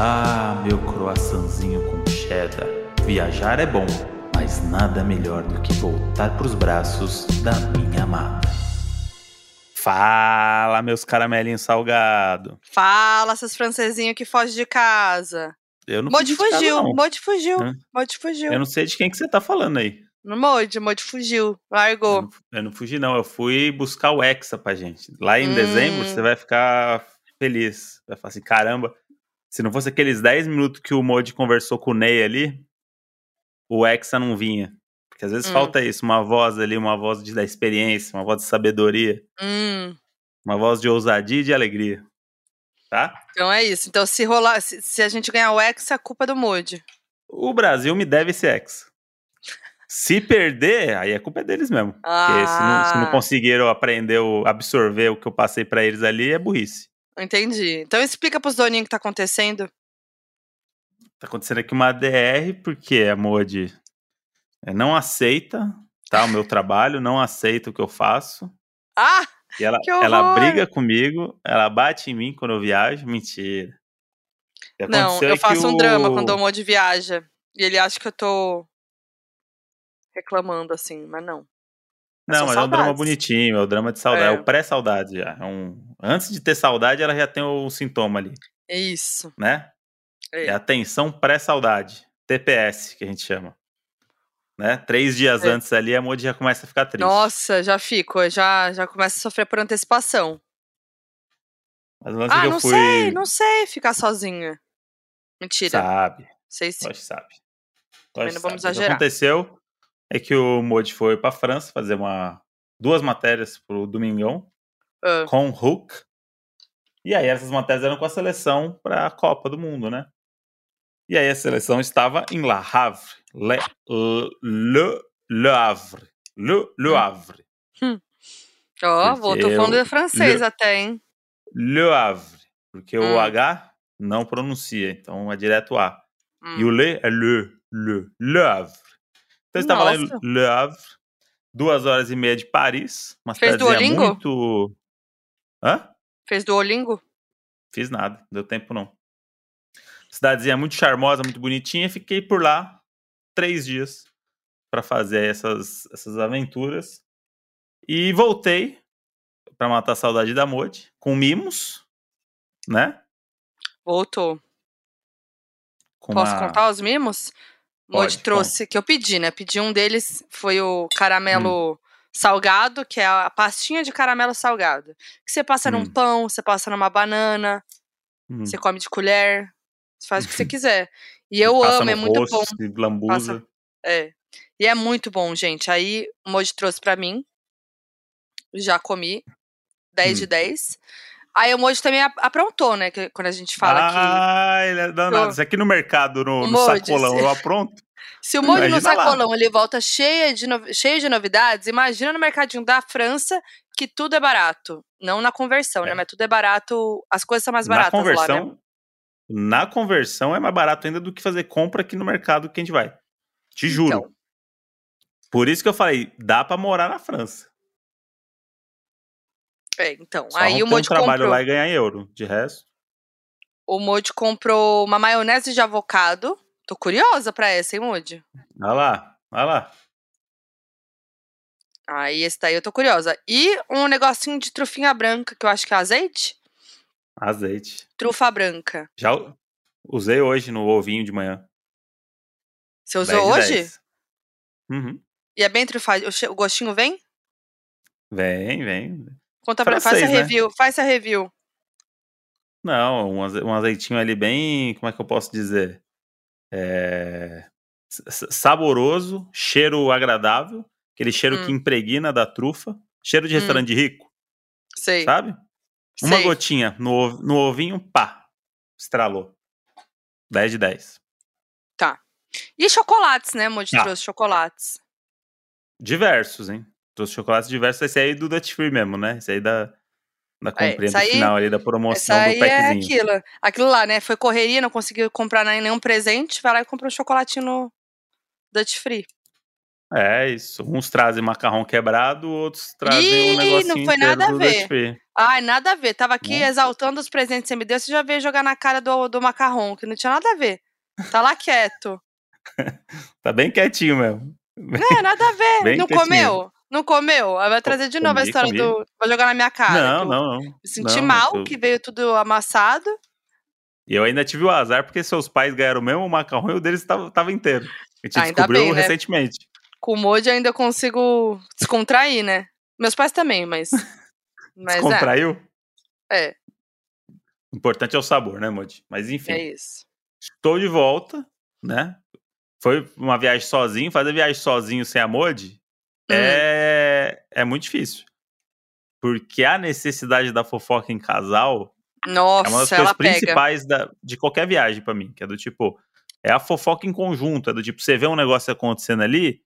Ah, meu croissantzinho com cheddar. Viajar é bom, mas nada melhor do que voltar pros braços da minha amada. Fala, meus caramelinhos salgado. Fala, seus francesinhos que fogem de casa. Eu não Modi casa, fugiu, não. Modi fugiu, Hã? Modi fugiu. Eu não sei de quem que você tá falando aí. No Modi, Modi fugiu, Eu largou. não, eu não fugi, não. Eu fui buscar o Hexa pra gente. Lá em Hum. dezembro, você vai ficar feliz. Vai falar assim, caramba, se não fosse aqueles 10 minutos que o Modi conversou com o Ney ali, o Hexa não vinha. Porque às vezes Hum. falta isso, uma voz ali, uma voz de, da experiência, uma voz de sabedoria, Hum, uma voz de ousadia e de alegria. Tá? então é isso. Então se rolar, se, se a gente ganhar o X, a culpa é do Modi. O Brasil me deve esse Hexa. Se perder, aí a culpa é deles mesmo. Porque se não, se não Ah. conseguiram aprender, o- absorver o que eu passei pra eles ali, é burrice. Entendi. Então explica pros doninhos o que tá acontecendo. Tá acontecendo aqui uma DR, porque a Modi é, não aceita tá, o meu trabalho, não aceita o que eu faço. Ah! E ela, Que horror! ela briga comigo, ela bate em mim quando eu viajo. Mentira. Não, eu é faço um drama o- quando o Modi viaja. E ele acha que eu tô reclamando, assim, mas não. Não, são mas é um drama saudades. bonitinho, é o drama de saudade, é, É. o pré-saudade já. É um... Antes de ter saudade, ela já tem o sintoma ali, É isso. né? É. É a tensão pré-saudade, TPS, que a gente chama. Né? Três dias É. antes ali, a Modi já começa a ficar triste. Nossa, já fico, já, já começo a sofrer por antecipação. Mas o lance é Ah, que eu não fui... sei, não sei ficar sozinha. Mentira, Sabe, sei sim. Sabe. Lógico não vamos sabe. O que exagerar. aconteceu é que o Modi foi pra França fazer uma, duas matérias pro Domingão Ah, com Hulk. E aí essas matérias eram com a seleção pra Copa do Mundo, né? E aí a seleção estava em La Havre. Le, le, le Havre. Le, le Hum. Havre. Ó, Porque vou, tô falando eu- francês Le- até, hein? Le Havre. Porque Hum. o H não pronuncia, então é direto A. Hum. E o Le é Le, Le, Le Havre. Então estava lá em. Le Havre, duas horas e meia de Paris, uma Fez Duolingo? muito... Hã? Fez Duolingo? Fiz nada, deu tempo não. Cidadezinha muito charmosa, muito bonitinha, fiquei por lá três dias para fazer essas, essas aventuras. E voltei para matar a saudade da Modi, com mimos, né? Voltou. Com Posso uma- contar os mimos? Modi trouxe, que eu pedi, né? Pedi um deles, foi o Hum. Salgado, que é a pastinha de caramelo salgado. Que você passa num Hum. pão, você passa numa banana, Hum, você come de colher, você faz o que você quiser. E eu passa amo, é muito rosto, bom. lambuza. É. E é muito bom, gente. Aí o Moji trouxe pra mim. Já comi. 10 de Hum. 10. Aí o Moji também ap- aprontou, né? que quando a gente fala que. ah, ele é danado. Isso aqui no mercado, no, no sacolão, eu apronto. Se o Moji no Imagina lá. sacolão ele volta cheio de, no- cheio de novidades, imagina no mercadinho da França que tudo é barato. Não na conversão, É. né? Mas tudo é barato. As coisas são mais na baratas lá, né? conversão, na conversão é mais barato ainda do que fazer compra aqui no mercado que a gente vai. Te juro. Então. Por isso que eu falei, dá pra morar na França. É, então. Só Aí o ter um trabalho comprou. lá e ganhar euro. De resto, O Moji comprou uma maionese de avocado. Tô curiosa pra essa, hein, Moji? olha lá, olha lá. Aí esse daí eu tô curiosa. E um negocinho de trufinha branca, que eu acho que é azeite? Azeite. Trufa branca. Já usei hoje no ovinho de manhã. Você 10 usou de hoje? 10. Uhum. E é bem trufa. O, gostinho vem? Vem, vem. Conta pra faz Francês, a né? review. Faz a review. Não, um azeitinho ali bem. Como é que eu posso dizer? É, saboroso, cheiro agradável, aquele cheiro Hum. que impregna da trufa, cheiro de Hum. restaurante rico, Sei. sabe? Uma sei. gotinha no, no ovinho, pá, estralou. 10 de 10. E chocolates, né, Moji? Ah. Trouxe chocolates. Diversos, hein? Trouxe chocolates diversos. Esse aí do Dutch Free mesmo, né? Esse aí da, da É, essa do aí- final ali, da Essa promoção do aí é packzinho. aquilo. Aquilo lá, né? Foi correria, não conseguiu comprar nenhum presente. Vai lá e comprou um chocolatinho no Dutch Free. É isso. Uns trazem macarrão quebrado, outros trazem Ih, um não negocinho foi inteiro nada a do ver. Ai, nada a ver. Tava aqui exaltando os presentes que você me deu, você já veio jogar na cara do, do macarrão, que não tinha nada a ver. Tá lá quieto. Tá bem quietinho mesmo. É, nada a ver. Bem não quietinho. comeu? Não comeu? Aí vai trazer de novo a história comi. do. Vai jogar na minha cara. não, eu não, não. Me senti Não, mal, que veio tudo amassado. E eu ainda tive o azar porque seus pais ganharam o mesmo macarrão e o deles tava, tava inteiro. A gente Ainda descobriu bem, né? recentemente. Com o Moji ainda eu consigo descontrair, né? Meus pais também, mas. Mas é, Descontraiu? é, O importante é o sabor, né, Modi? Mas enfim, é isso. estou de volta, né? Foi uma viagem sozinho. Fazer viagem sozinho sem a Modi Hum. é, é muito difícil. Porque a necessidade da fofoca em casal é uma das Nossa, coisas principais da, de qualquer viagem pra mim, que é do tipo, é a fofoca em conjunto, é do tipo, você vê um negócio acontecendo ali,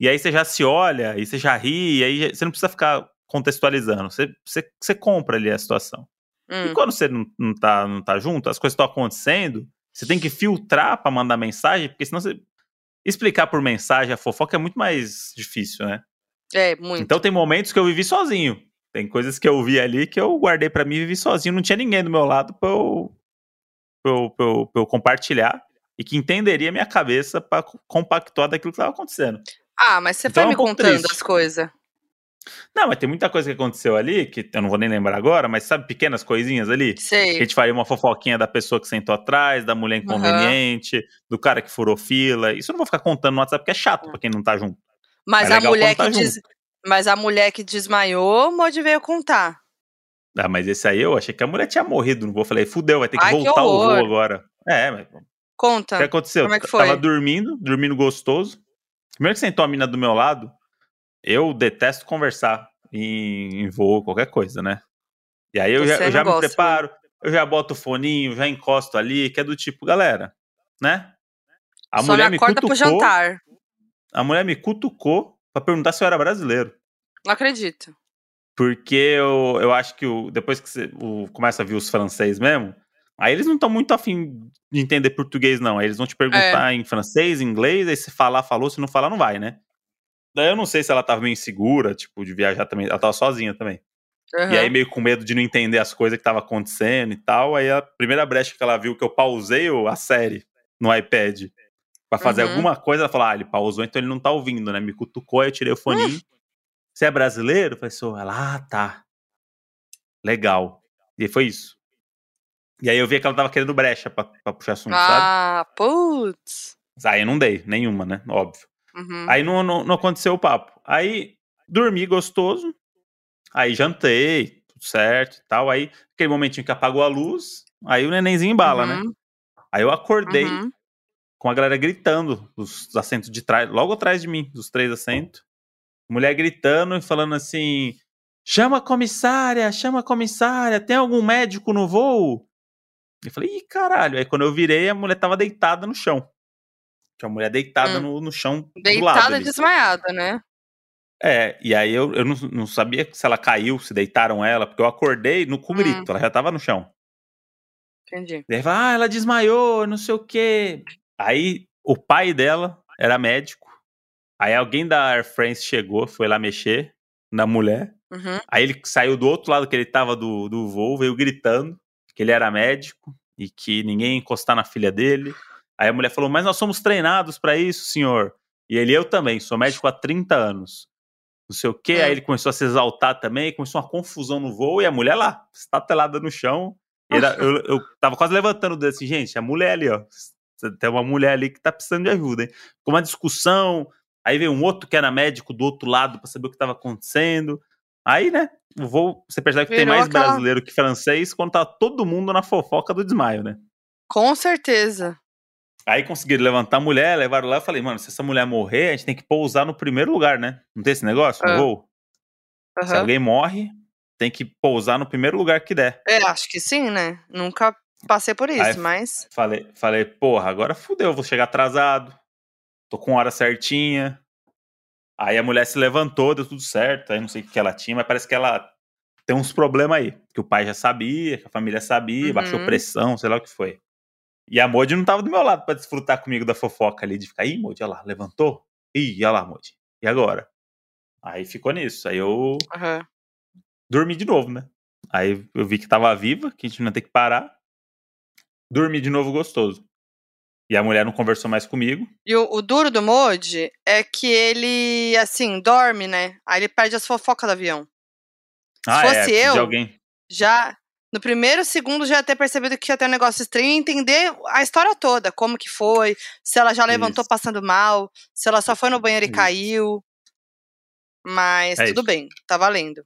e aí você já se olha, e você já ri, e aí você não precisa ficar contextualizando, você, você, você compra ali a situação. E Hum. quando você não, não, tá, não tá junto, as coisas estão acontecendo, você tem que filtrar pra mandar mensagem, porque senão você. Explicar por mensagem a fofoca é muito mais difícil, né? É, muito. Então tem momentos que eu vivi sozinho. Tem coisas que eu vi ali que eu guardei pra mim e vivi sozinho. Não tinha ninguém do meu lado pra eu, pra eu, pra eu, pra eu compartilhar e que entenderia minha cabeça pra co- compactuar daquilo que tava acontecendo. Ah, mas você Então foi é um me contando triste. as coisas. Não, mas tem muita coisa que aconteceu ali, que eu não vou nem lembrar agora, mas sabe pequenas coisinhas ali? Que a Sei. gente faria uma fofoquinha da pessoa que sentou atrás, da mulher inconveniente, do cara que furou fila. Isso eu não vou ficar contando no WhatsApp, porque é chato pra quem não tá junto. Mas É a mulher que tá des... Mas a mulher que desmaiou, o Modi veio contar. Ah, mas esse aí eu achei que a mulher tinha morrido no voo. Eu falei, fudeu, vai ter que Ai, que voltar o voo agora. É, mas o Conta. que aconteceu? Como é que Eu foi? Tava dormindo, dormindo gostoso. Primeiro que sentou a mina do meu lado, eu detesto conversar em, em voo, qualquer coisa, né? E aí eu já, Você eu já me né? preparo, eu já boto o foninho, já encosto ali, que é do tipo, galera, né? A Só mulher me acorda pro cutucou, jantar. a mulher me cutucou pra perguntar se eu era brasileiro. Não acredito. Porque eu, eu acho que o, depois que você o, começa a ver os francês mesmo, aí eles não estão muito afim de entender português, não. Aí eles vão te perguntar em francês, em inglês, aí se falar, falou, se não falar, não vai, né? Daí eu não sei se ela tava meio insegura, tipo, de viajar também. Ela tava sozinha também. Aham. E aí, meio com medo de não entender as coisas que tava acontecendo e tal. Aí a primeira brecha que ela viu que eu pausei a série no iPad pra fazer Uhum. alguma coisa, ela falou: ah, ele pausou, então ele não tá ouvindo, né? Me cutucou, eu tirei o foninho. Você é brasileiro? Eu falei. Ela, ah, tá. Legal. E foi isso. E aí eu vi que ela tava querendo brecha pra, pra puxar assunto, sabe? Ah, putz. Aí eu não dei, nenhuma, né? Óbvio. Uhum. Aí não, não, não aconteceu o papo. Aí dormi gostoso. Aí jantei, tudo certo e tal. Aí aquele momentinho que apagou a luz. Aí o nenenzinho embala, né? Uhum. Aí eu acordei Uhum. com a galera gritando dos assentos de trás, logo atrás de mim, dos três assentos. Mulher gritando e falando assim: chama a comissária, chama a comissária, tem algum médico no voo? Eu falei, ih, caralho. Aí quando eu virei, a mulher tava deitada no chão. Tinha a mulher deitada Hum. no, no chão do lado. Deitada desmaiada, né? É, e aí eu, eu não, não sabia se ela caiu, se deitaram ela, porque eu acordei no com Hum. ela já tava no chão. Entendi. Daí ah, ela desmaiou, não sei o quê. Aí o pai dela era médico. Aí alguém da Air France chegou, foi lá mexer na mulher. Uhum. Aí ele saiu do outro lado que ele tava do, do voo, veio gritando que ele era médico e que ninguém ia encostar na filha dele. Aí a mulher falou: Mas nós somos treinados pra isso, senhor. E ele, eu também, sou médico há 30 anos. Não sei o quê. Hum. Aí ele começou a se exaltar também, começou uma confusão no voo e a mulher lá, estatelada no chão. Era- eu, eu tava quase levantando o dedo assim, gente, a mulher ali, ó. Tem uma mulher ali que tá precisando de ajuda, hein? Com uma discussão. Aí veio um outro que era médico do outro lado pra saber o que tava acontecendo. Aí, né, o voo, você percebe que tem Virou mais aquela- brasileiro que francês quando tá todo mundo na fofoca do desmaio, né? Com certeza. Aí conseguiram levantar a mulher, levaram lá. Eu falei, mano, se essa mulher morrer, a gente tem que pousar no primeiro lugar, né? Não tem esse negócio no voo? Se Aham. alguém morre, tem que pousar no primeiro lugar que der. É, acho que sim, né? Nunca passei por isso, Aí- mas. Falei, falei, porra, agora fudeu, vou chegar atrasado. Tô com hora certinha. Aí a mulher se levantou, deu tudo certo. Aí não sei o que ela tinha, mas parece que ela tem uns problemas aí. Que o pai já sabia, que a família sabia, Uhum. baixou pressão, sei lá o que foi. E a Modi não tava do meu lado pra desfrutar comigo da fofoca ali, de ficar, ih, Modi, olha lá, levantou? Ih, olha lá, Modi. E agora? Aí ficou nisso. Aí eu Aham. dormi de novo, né? Aí eu vi que tava viva, que a gente não ia ter que parar. Dormi de novo gostoso. E a mulher não conversou mais comigo. E o, o duro do Modi é que ele, assim, dorme, né? Aí ele perde as fofocas do avião. Ah, Se é, fosse de eu, alguém. já no primeiro segundo já ter percebido que ia ter um negócio estranho e entender a história toda, como que foi, se ela já levantou Isso. passando mal, se ela só foi no banheiro e Isso. caiu. Mas É tudo isso. bem, tá valendo.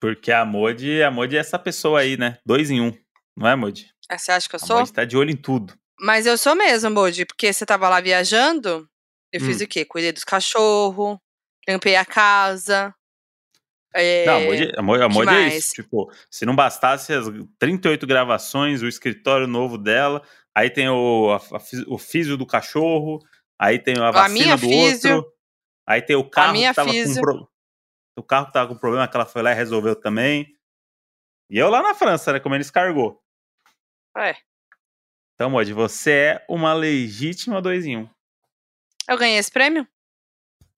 Porque a Modi, a Modi é essa pessoa aí, né? Dois em um. Não é, Modi? Ah, Você acha que eu A sou? Modi tá de olho em tudo. Mas eu sou mesmo, Modi, porque você tava lá viajando, eu fiz Hum. o quê? Cuidei dos cachorros, limpei a casa. É, Não, a a a Modi é isso. Tipo, se não bastasse as 38 gravações, o escritório novo dela, aí tem o, a, a o físio do cachorro, aí tem a vacina minha do físio. outro, aí tem o carro que tava físio. com pro... o carro que tava com problema que ela foi lá e resolveu também. E eu lá na França, né, comendo escargot. É, Então, Modi, você é uma legítima dois em um. eu ganhei esse prêmio?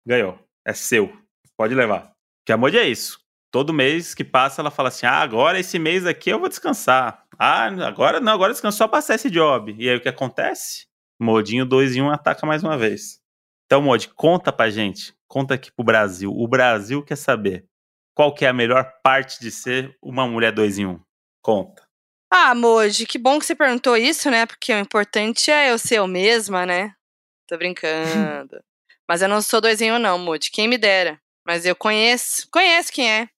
Ganhou. É seu. Pode levar. Porque a Modi é isso. Todo mês que passa, ela fala assim: ah, agora esse mês aqui eu vou descansar. Ah, agora não, agora descanso só passar esse job. E aí o que acontece? Modinho 2 em 1 um ataca mais uma vez. Então, Mod, conta pra gente. Conta aqui pro Brasil. O Brasil quer saber qual que é a melhor parte de ser uma mulher 2 em 1. Um. Conta. Ah, Moji, que bom que você perguntou isso, né? Porque o importante é eu ser eu mesma, né? Tô brincando. Mas eu não sou dois em um, não, Moji. Quem me dera. Mas eu conheço, conheço quem é.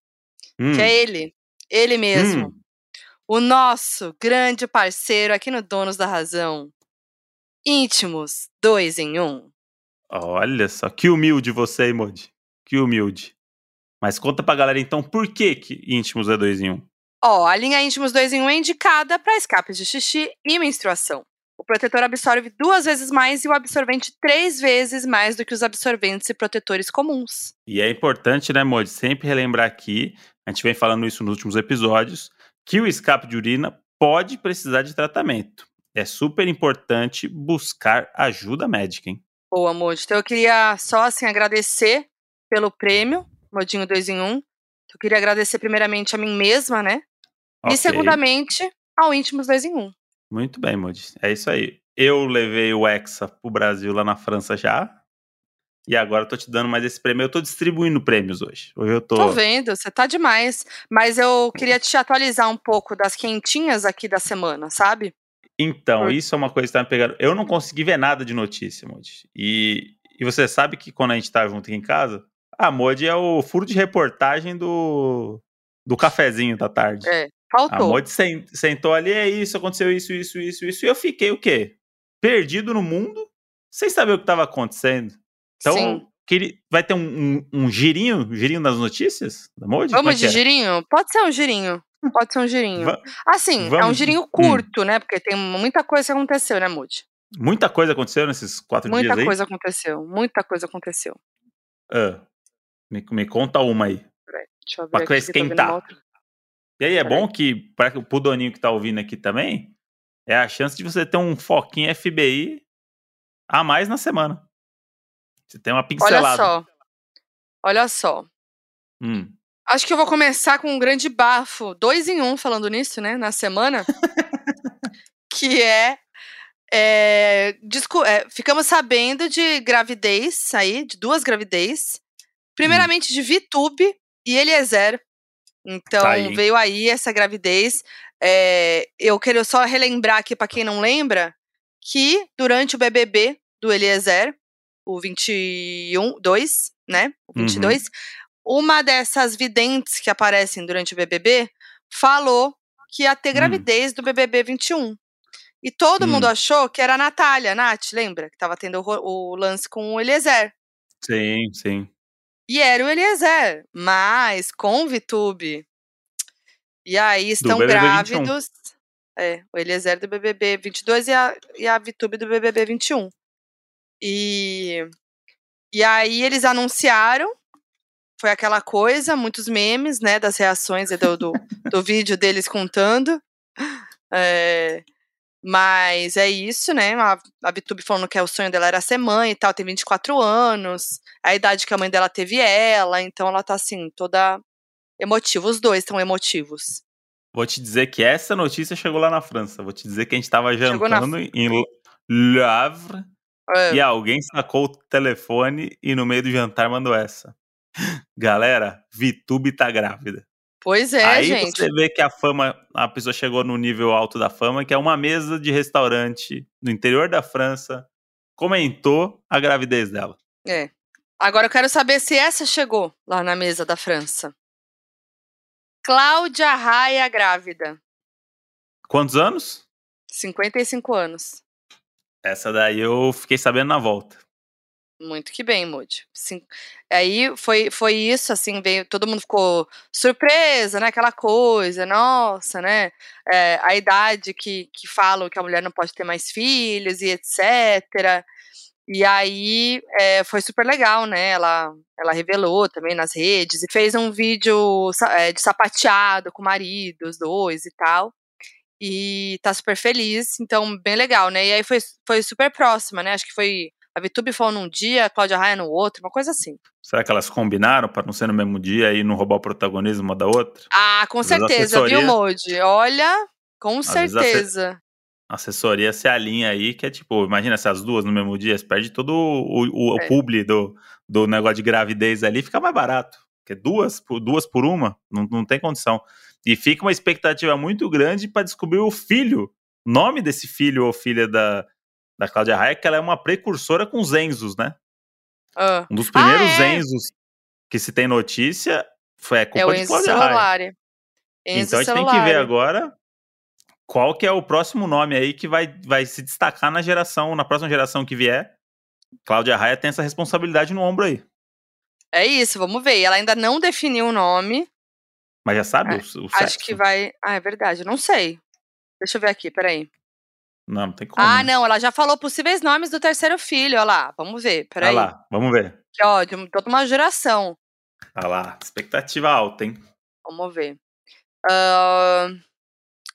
Hum, Que é ele. Ele mesmo. hum. O nosso grande parceiro aqui no Donos da Razão. Íntimos, dois em um. Olha só, que humilde você, Mod. Que humilde. Mas conta pra galera então por que, que íntimos é 2 em 1. Um. Ó, a linha Íntimos 2 em 1 é indicada para escapes de xixi e menstruação. O protetor absorve duas vezes mais e o absorvente três vezes mais do que os absorventes e protetores comuns. E é importante, né, Mod, sempre relembrar aqui, a gente vem falando isso nos últimos episódios, que o escape de urina pode precisar de tratamento. É super importante buscar ajuda médica, hein? Boa, Moji. Então eu queria só assim agradecer pelo prêmio, Modinho 2 em 1. Eu queria agradecer primeiramente a mim mesma, né? Ok. E segundamente ao Íntimos 2 em 1. Muito bem, Mod. É isso aí. Eu levei o Hexa pro Brasil lá na França já. E agora eu tô te dando mais esse prêmio. Eu tô distribuindo prêmios hoje. Hoje eu tô. Tô vendo, você tá demais. Mas eu queria te atualizar um pouco das quentinhas aqui da semana, sabe? Então, isso é uma coisa que tá me pegando. Eu não consegui ver nada de notícia, Mod. E, e você sabe que quando a gente tá junto aqui em casa, a Mod é o furo de reportagem do, do cafezinho da tarde. É, faltou. Mod sen- sentou ali, é isso, aconteceu isso, isso, isso, isso. E eu fiquei o quê? Perdido no mundo, sem saber o que estava acontecendo. Então, Sim. queria- vai ter um, um, um girinho, um girinho das notícias da Mod? Como é Vamos que de é? girinho? Pode ser um girinho. Pode ser um girinho. Va- Assim, é um vamos- girinho hum. curto, né? Porque tem muita coisa que aconteceu, né, Moody? Muita coisa aconteceu nesses quatro Muita dias aí. coisa aconteceu. Muita coisa aconteceu. Ah, me, me conta uma aí. Peraí, deixa eu ver Pra aqui. vendo esquentar. outra. E aí, é bom que, para o Doninho que tá ouvindo aqui também, é a chance de você ter um foquinho FBI a mais na semana. Você tem uma Olha pincelada. só. Olha só. Hum. Acho que eu vou começar com um grande bafo, dois em um, falando nisso, né, na semana. que é, é, é, Ficamos sabendo de gravidez aí, de duas gravidez. Primeiramente de Vitube e Eliezer. Então, Tá aí, veio aí essa gravidez. É, eu quero só relembrar aqui, pra quem não lembra, que durante o BBB do Eliezer, o 21, 2, né? O Uhum. 22, uma dessas videntes que aparecem durante o BBB falou que ia ter Hum. gravidez do BBB 21. E todo Hum. mundo achou que era a Natália, Nath, lembra? Que tava tendo o, o lance com o Eliezer. Sim, sim. E era o Eliezer, mas com Vitube. E aí estão BBB 21. grávidos. É, o Eliezer do BBB 22 e a, e a Vitube do BBB 21. E, e aí eles anunciaram, foi aquela coisa, muitos memes, né, das reações do, do, do vídeo deles contando. É, mas é isso, né? A, a Vitube falando que é o sonho dela era ser mãe e tal, tem 24 anos, a idade que a mãe dela teve ela, então ela tá assim, toda emotiva. Os dois estão emotivos. vou te dizer que essa notícia chegou lá na França. Vou te dizer que a gente tava Chegou na- jantando em Le Havre É, e alguém sacou o telefone e no meio do jantar mandou essa. Galera, Vitube tá grávida. Pois é, Aí gente. você vê que a fama, a pessoa chegou no nível alto da fama, que é uma mesa de restaurante no interior da França, comentou a gravidez dela. É. Agora eu quero saber se essa chegou lá na mesa da França. Cláudia Raia grávida, Quantos anos? 55 anos. Essa daí eu fiquei sabendo na volta. Muito que bem, Moody. Sim. Aí foi, foi isso, assim, veio, todo mundo ficou surpresa, né? Aquela coisa, nossa, né? É, a idade que, que falam que a mulher não pode ter mais filhos e etc. E aí é, foi super legal, né? Ela, ela revelou também nas redes e fez um vídeo é, de sapateado com o marido, os dois e tal. E tá super feliz, então bem legal, né? E aí foi, foi super próxima, né? Acho que foi a Vitube falou num dia, a Cláudia Raia no outro, uma coisa assim. Será que elas combinaram para não ser no mesmo dia e não roubar o protagonismo uma da outra? Ah, com Às certeza, viu, assessoria- Modi? Olha, com asse- certeza. A assessoria se alinha aí, que é tipo, imagina se as duas no mesmo dia, você perde todo o, o, o É. publi do, do negócio de gravidez ali, fica mais barato. Porque duas, por- duas por uma, não, não tem condição. E fica uma expectativa muito grande para descobrir o filho, nome desse filho ou filha da, da Cláudia Raia, que ela é uma precursora com os Enzos, né? Ah, Um dos primeiros é? Enzos que se tem notícia foi a é culpa o de Enzo Cláudia Raia. Enzo Então a gente tem que ver agora qual que é o próximo nome aí que vai, vai se destacar na geração, na próxima geração que vier. Cláudia Raia tem essa responsabilidade no ombro aí. É isso, vamos ver. Ela ainda não definiu o nome. Mas já sabe É, o, o Acho que vai. Ah, é verdade, não sei. Deixa eu ver aqui, peraí. Não, não tem como. Ah, né? não, ela já falou possíveis nomes do terceiro filho, olha lá. Vamos ver, Olha peraí. lá, vamos ver. Que, ó, de toda uma geração. Olha lá, expectativa alta, hein? Vamos ver. Ahn,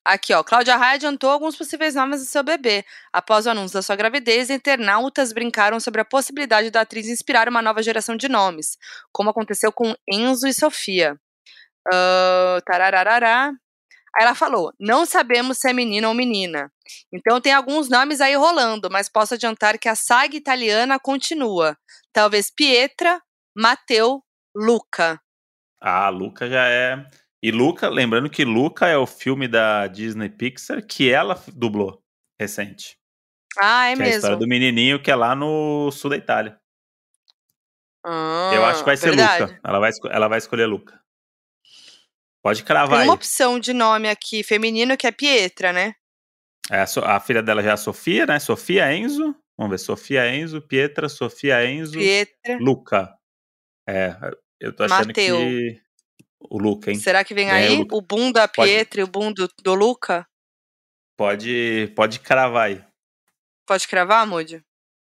aqui, ó. Cláudia Raia adiantou alguns possíveis nomes do seu bebê. Após o anúncio da sua gravidez, internautas brincaram sobre a possibilidade da atriz inspirar uma nova geração de nomes, como aconteceu com Enzo e Sofia. Ah, tarararará. Aí ela falou: não sabemos se é menino ou menina. Então tem alguns nomes aí rolando, mas posso adiantar que a saga italiana continua. Talvez Pietra, Mateu, Luca. Ah, Luca já é. E Luca, lembrando que Luca é o filme da Disney Pixar que ela dublou recente. Ah, é que é a história mesmo. do menininho que é lá no sul da Itália. Eu acho que vai Ah, ser verdade. Luca. Ela vai, ela vai escolher Luca. Pode cravar Tem aí. uma opção de nome aqui feminino que é Pietra, né? É, a, So- a filha dela já é a Sofia, né? Sofia Enzo. Vamos ver. Sofia Enzo, Pietra, Sofia Enzo, Pietra. Luca. É, eu tô achando Mateu. que. O Luca, hein? Será que vem Vem aí, aí Luca. o boom da Pode. Pietra e o boom do, do Luca? Pode, pode cravar aí. Pode cravar, Moody?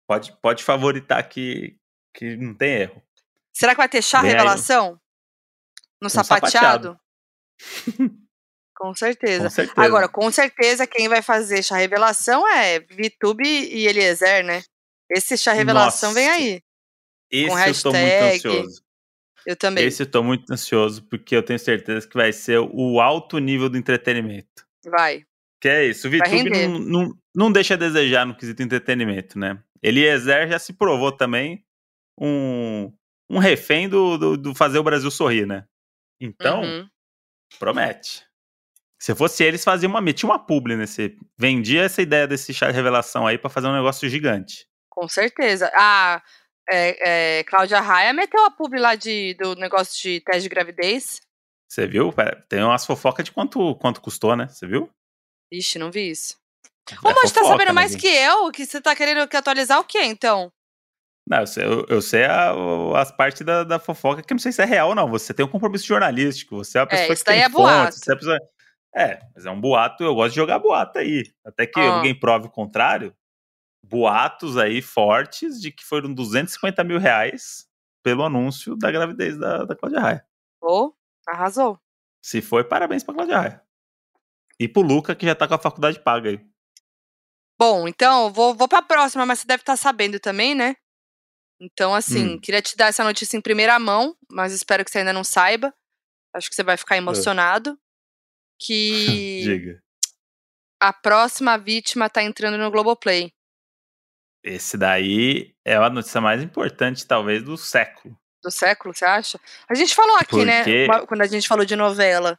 Pode, pode favoritar que, que não tem erro. Será que vai ter chá Vem aí, revelação? No Um sapateado? Com certeza. Com certeza. Agora, com certeza, quem vai fazer chá revelação é Vitube e Eliezer, né? Esse chá revelação Nossa. vem aí. Esse com eu tô muito hashtag. ansioso. Eu também. Esse eu tô muito ansioso, porque eu tenho certeza que vai ser o alto nível do entretenimento. Vai. Que é isso, o VTube não, não, não deixa a desejar no quesito entretenimento, né? Eliezer já se provou também um, um refém do, do, do fazer o Brasil sorrir, né? Então, Uhum. Promete. Se fosse eles, faziam uma, metiam uma publi nesse. Vendia essa ideia desse chá de revelação aí pra fazer um negócio gigante. Com certeza. A é, é, Cláudia Raia meteu a pub lá de, do negócio de teste de gravidez. Você viu? Pera, Tem umas fofocas de quanto, quanto custou, né? Você viu? Ixi, não vi isso. É Ô, mas tá fofoca, sabendo mais que eu? Que você tá querendo que atualizar o quê, então? Não, eu sei, eu, eu sei a- as partes da, da fofoca que eu não sei se é real ou não. Você tem um compromisso jornalístico, você é uma pessoa isso que tem é você é, pessoa- é, mas é um boato, eu gosto de jogar boato aí. Até que Ah. alguém prove o contrário. Boatos aí fortes de que foram 250 mil reais pelo anúncio da gravidez da, da Cláudia Raia. Ô, arrasou. Se foi, parabéns pra Cláudia Raia. E pro Luca, que já tá com a faculdade paga aí. Bom, então, vou, vou pra próxima, mas você deve estar sabendo também, né? Então, assim, Hum. queria te dar essa notícia em primeira mão, mas espero que você ainda não saiba. Acho que você vai ficar emocionado. que Diga. a próxima vítima tá entrando no Globoplay. Esse daí é a notícia mais importante, talvez, do século. Do século, você acha? A gente falou aqui, né? Porque- uma- Quando a gente falou de novela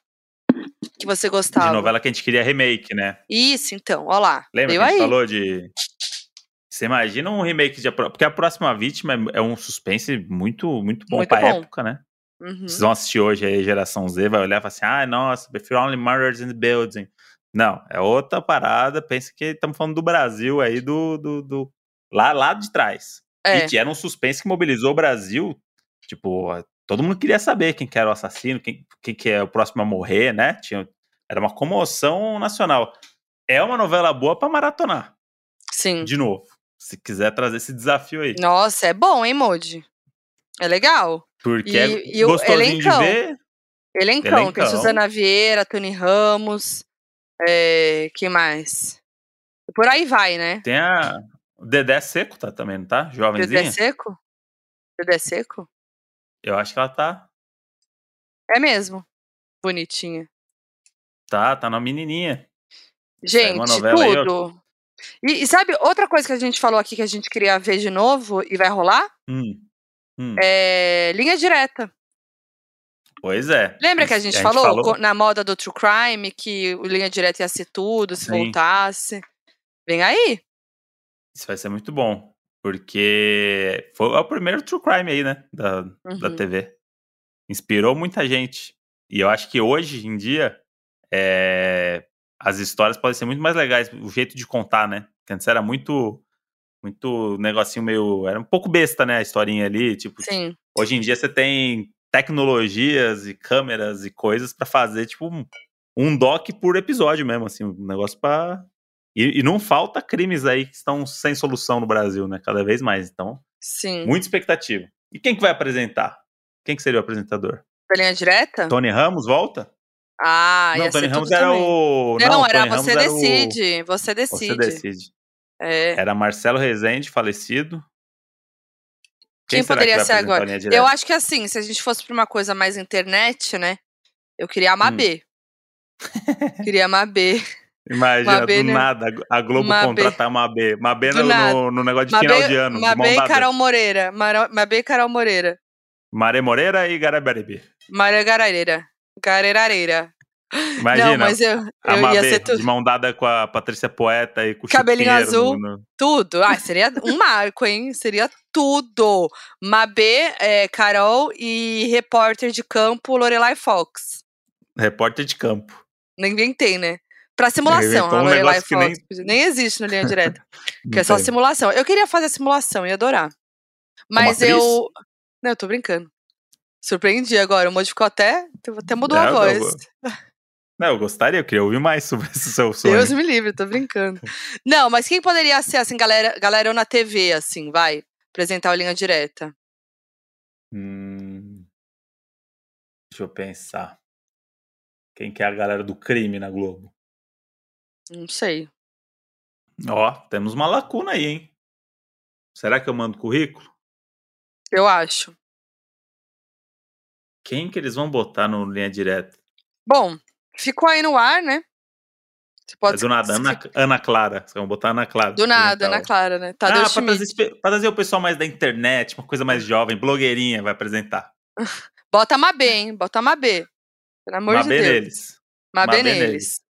que você gostava. De novela que a gente queria remake, né? Isso, então, ó lá. Lembra Veio que a gente aí. falou de. Você imagina um remake de. Porque a próxima vítima é é um suspense muito, muito bom Muito pra bom. época, né? Uhum. Vocês vão assistir hoje aí, geração Z, vai olhar e falar assim: ah, nossa, prefiro Only Murders in the Building. Não, é outra parada. Pensa que estamos falando do Brasil aí, do. do, do- lá, lá de trás. É, E que era um suspense que mobilizou o Brasil. Tipo, todo mundo queria saber quem que era o assassino, quem, quem que é o próximo a morrer, né? Tinha, era uma comoção nacional. É uma novela boa pra maratonar, sim. de novo. Se quiser trazer esse desafio aí. Nossa, é bom, hein, Modi? É legal. Porque E- é e gostosinho de elencão? ver. Elencão, tem Elencão. Suzana Vieira, Tony Ramos, é, quem mais? Por aí vai, né? Tem a. O Dedé Seco tá também, não tá? Jovenzinha. Dedé Seco? Dedé Seco? Eu acho que ela tá. É mesmo. Bonitinha. Tá, tá na menininha. Gente, uma novela aí, tudo. E, e sabe outra coisa que a gente falou aqui que a gente queria ver de novo e vai rolar? Hum. Hum. É linha direta. Pois é. Lembra que a Isso- gente, falou, co- na moda do True Crime que o linha direta ia ser tudo, se Sim. voltasse? Vem aí. Isso vai ser muito bom. Porque foi o primeiro true crime aí, né? Da, da Uhum. TV. Inspirou muita gente. E eu acho que hoje em dia é, as histórias podem ser muito mais legais. O jeito de contar, né? Porque antes era muito. Muito negocinho meio. Era um pouco besta, né? A historinha ali. Tipo, Sim. hoje em dia você tem tecnologias e câmeras e coisas pra fazer, tipo, um, um doc por episódio mesmo, assim, um negócio pra. E, e não falta crimes aí que estão sem solução no Brasil, né? Cada vez mais. Então, Sim. muita expectativa. E quem que vai apresentar? Quem que seria o apresentador? Da linha direta? Tony Ramos volta? Ah, não, ia Tony ser Ramos era também. o. Não, era Tony Ramos você era o- decide. Você decide. Você decide. É. Era Marcelo Rezende, falecido. Quem, será que poderia ser agora? Eu acho que assim, se a gente fosse pra uma coisa mais internet, né? Eu queria a Mabê. queria a Mabê. Imagina, Mabê, do né? nada, a Globo Mabê. contratar a Mabê. Mabê no, no, no negócio de final de ano. Mabê e. Carol Moreira. Mara- Mabê e Carol Moreira. Maré Moreira e Garabaribe. Maria Garareira. Garerareira. Imagina, Não, mas eu, a eu ia ser tudo. de mão dada com a Patrícia Poeta e com o Cabelinho azul. no- Tudo. Ah, seria um marco, hein? Seria tudo. Mabê, é, Carol e repórter de campo Lorelai Fox. repórter de campo. Não inventei, né? Pra simulação, a Lorelai Fox. Nem... existe no linha direta. que é só simulação. Eu queria fazer simulação, ia adorar. Mas eu. Não, eu tô brincando. Surpreendi agora. Modificou até. Até mudou a Não, voz. não, Não, eu gostaria, eu queria ouvir mais sobre esse seu sonho. Deus me livre, tô brincando. Não, mas quem poderia ser, assim, galera, galera na TV, assim, vai? Apresentar o linha direta. Hum, deixa eu pensar. Quem que é a galera do crime na Globo? Não sei. Ó, temos uma lacuna aí, hein? Será que eu mando currículo? Eu acho. Quem que eles vão botar no linha direta? Bom, ficou aí no ar, né? Você É pode do nada, Ana, Ana Clara. Vocês vão botar Ana Clara. Do nada, Ana Clara, né? ah, Tadeu pra Schmidt. trazer, pra trazer o pessoal mais da internet, uma coisa mais jovem, blogueirinha, vai apresentar. Bota a Mabê, hein? Bota a Mabê. Pelo amor Mabê de Deus. neles. Mabê, Mabê neles. neles.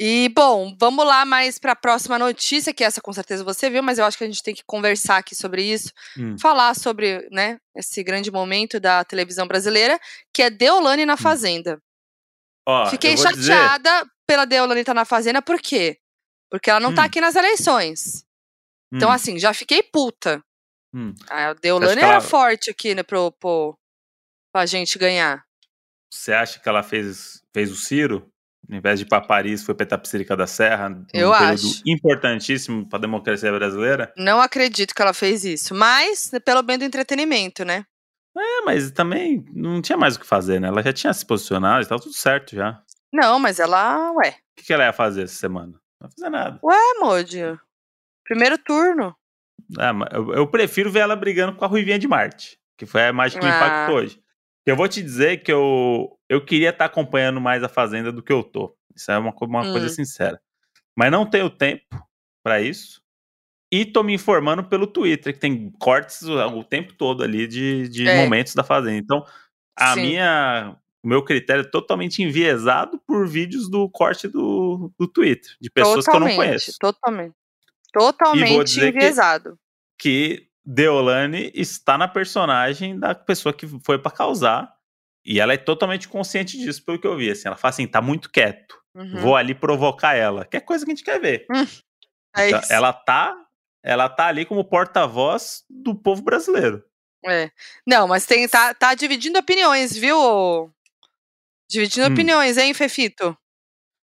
E, bom, vamos lá mais para a próxima notícia, que essa com certeza você viu, mas eu acho que a gente tem que conversar aqui sobre isso, Hum. falar sobre, né, esse grande momento da televisão brasileira, que é Deolane na Fazenda. Ó, Fiquei Hum. vou dizer- chateada pela Deolane estar na Fazenda, por quê? Porque ela não tá Hum. aqui nas eleições. Então, Hum, assim, já fiquei puta. hum. A Deolane era ela- forte aqui, né, pro, pro, pra gente ganhar. Você acha que ela fez, fez o Ciro? Ao invés de ir pra Paris, foi pra Itapecerica da Serra? num Eu período acho. importantíssimo pra democracia brasileira? Não acredito que ela fez isso, mas pelo bem do entretenimento, né? É, mas também não tinha mais o que fazer, né? Ela já tinha se posicionado, estava tudo certo já. Não, mas ela, ué, O que, que ela ia fazer essa semana? Não vai fazer nada. É, Modi. Primeiro turno. Ah, eu, eu prefiro ver ela brigando com a Ruivinha de Marte, que foi a imagem que me Ah. impactou hoje. Eu vou te dizer que eu, eu queria estar tá acompanhando mais a Fazenda do que eu tô. Isso é uma, uma hum. coisa sincera. Mas não tenho tempo para isso. E tô me informando pelo Twitter, que tem cortes o, o tempo todo ali de, de é. momentos da Fazenda. Então, a Sim. minha. O meu critério é totalmente enviesado por vídeos do corte do, do Twitter, de pessoas totalmente, que eu não conheço. Totalmente. Totalmente enviesado. Que, que Deolane está na personagem da pessoa que foi para causar. E ela é totalmente consciente disso, pelo que eu vi. Assim, ela fala assim: tá muito quieto. Uhum. Vou ali provocar ela. Que é coisa que a gente quer ver. Hum, é então, ela tá ela tá ali como porta-voz do povo brasileiro. É. Não, mas tem, tá, tá dividindo opiniões, viu? Dividindo hum. opiniões, hein, Fefito?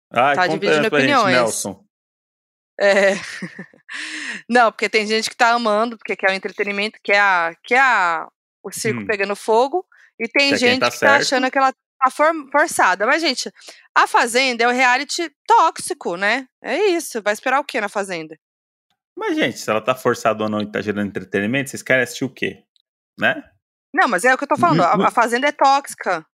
Ah, tá dividindo opiniões. Gente, Nelson. É. Não, porque tem gente que tá amando, porque quer o entretenimento, quer, a, quer a, o circo hum. pegando fogo, e tem que gente tá que tá certo. tá achando que ela tá for, forçada. Mas, gente, a Fazenda é o reality tóxico, né? É isso. Vai esperar o que na Fazenda? Mas, gente, se ela tá forçada ou não e tá gerando entretenimento, vocês querem assistir o quê? Né? Não, mas é o que eu tô falando. A, a Fazenda é tóxica.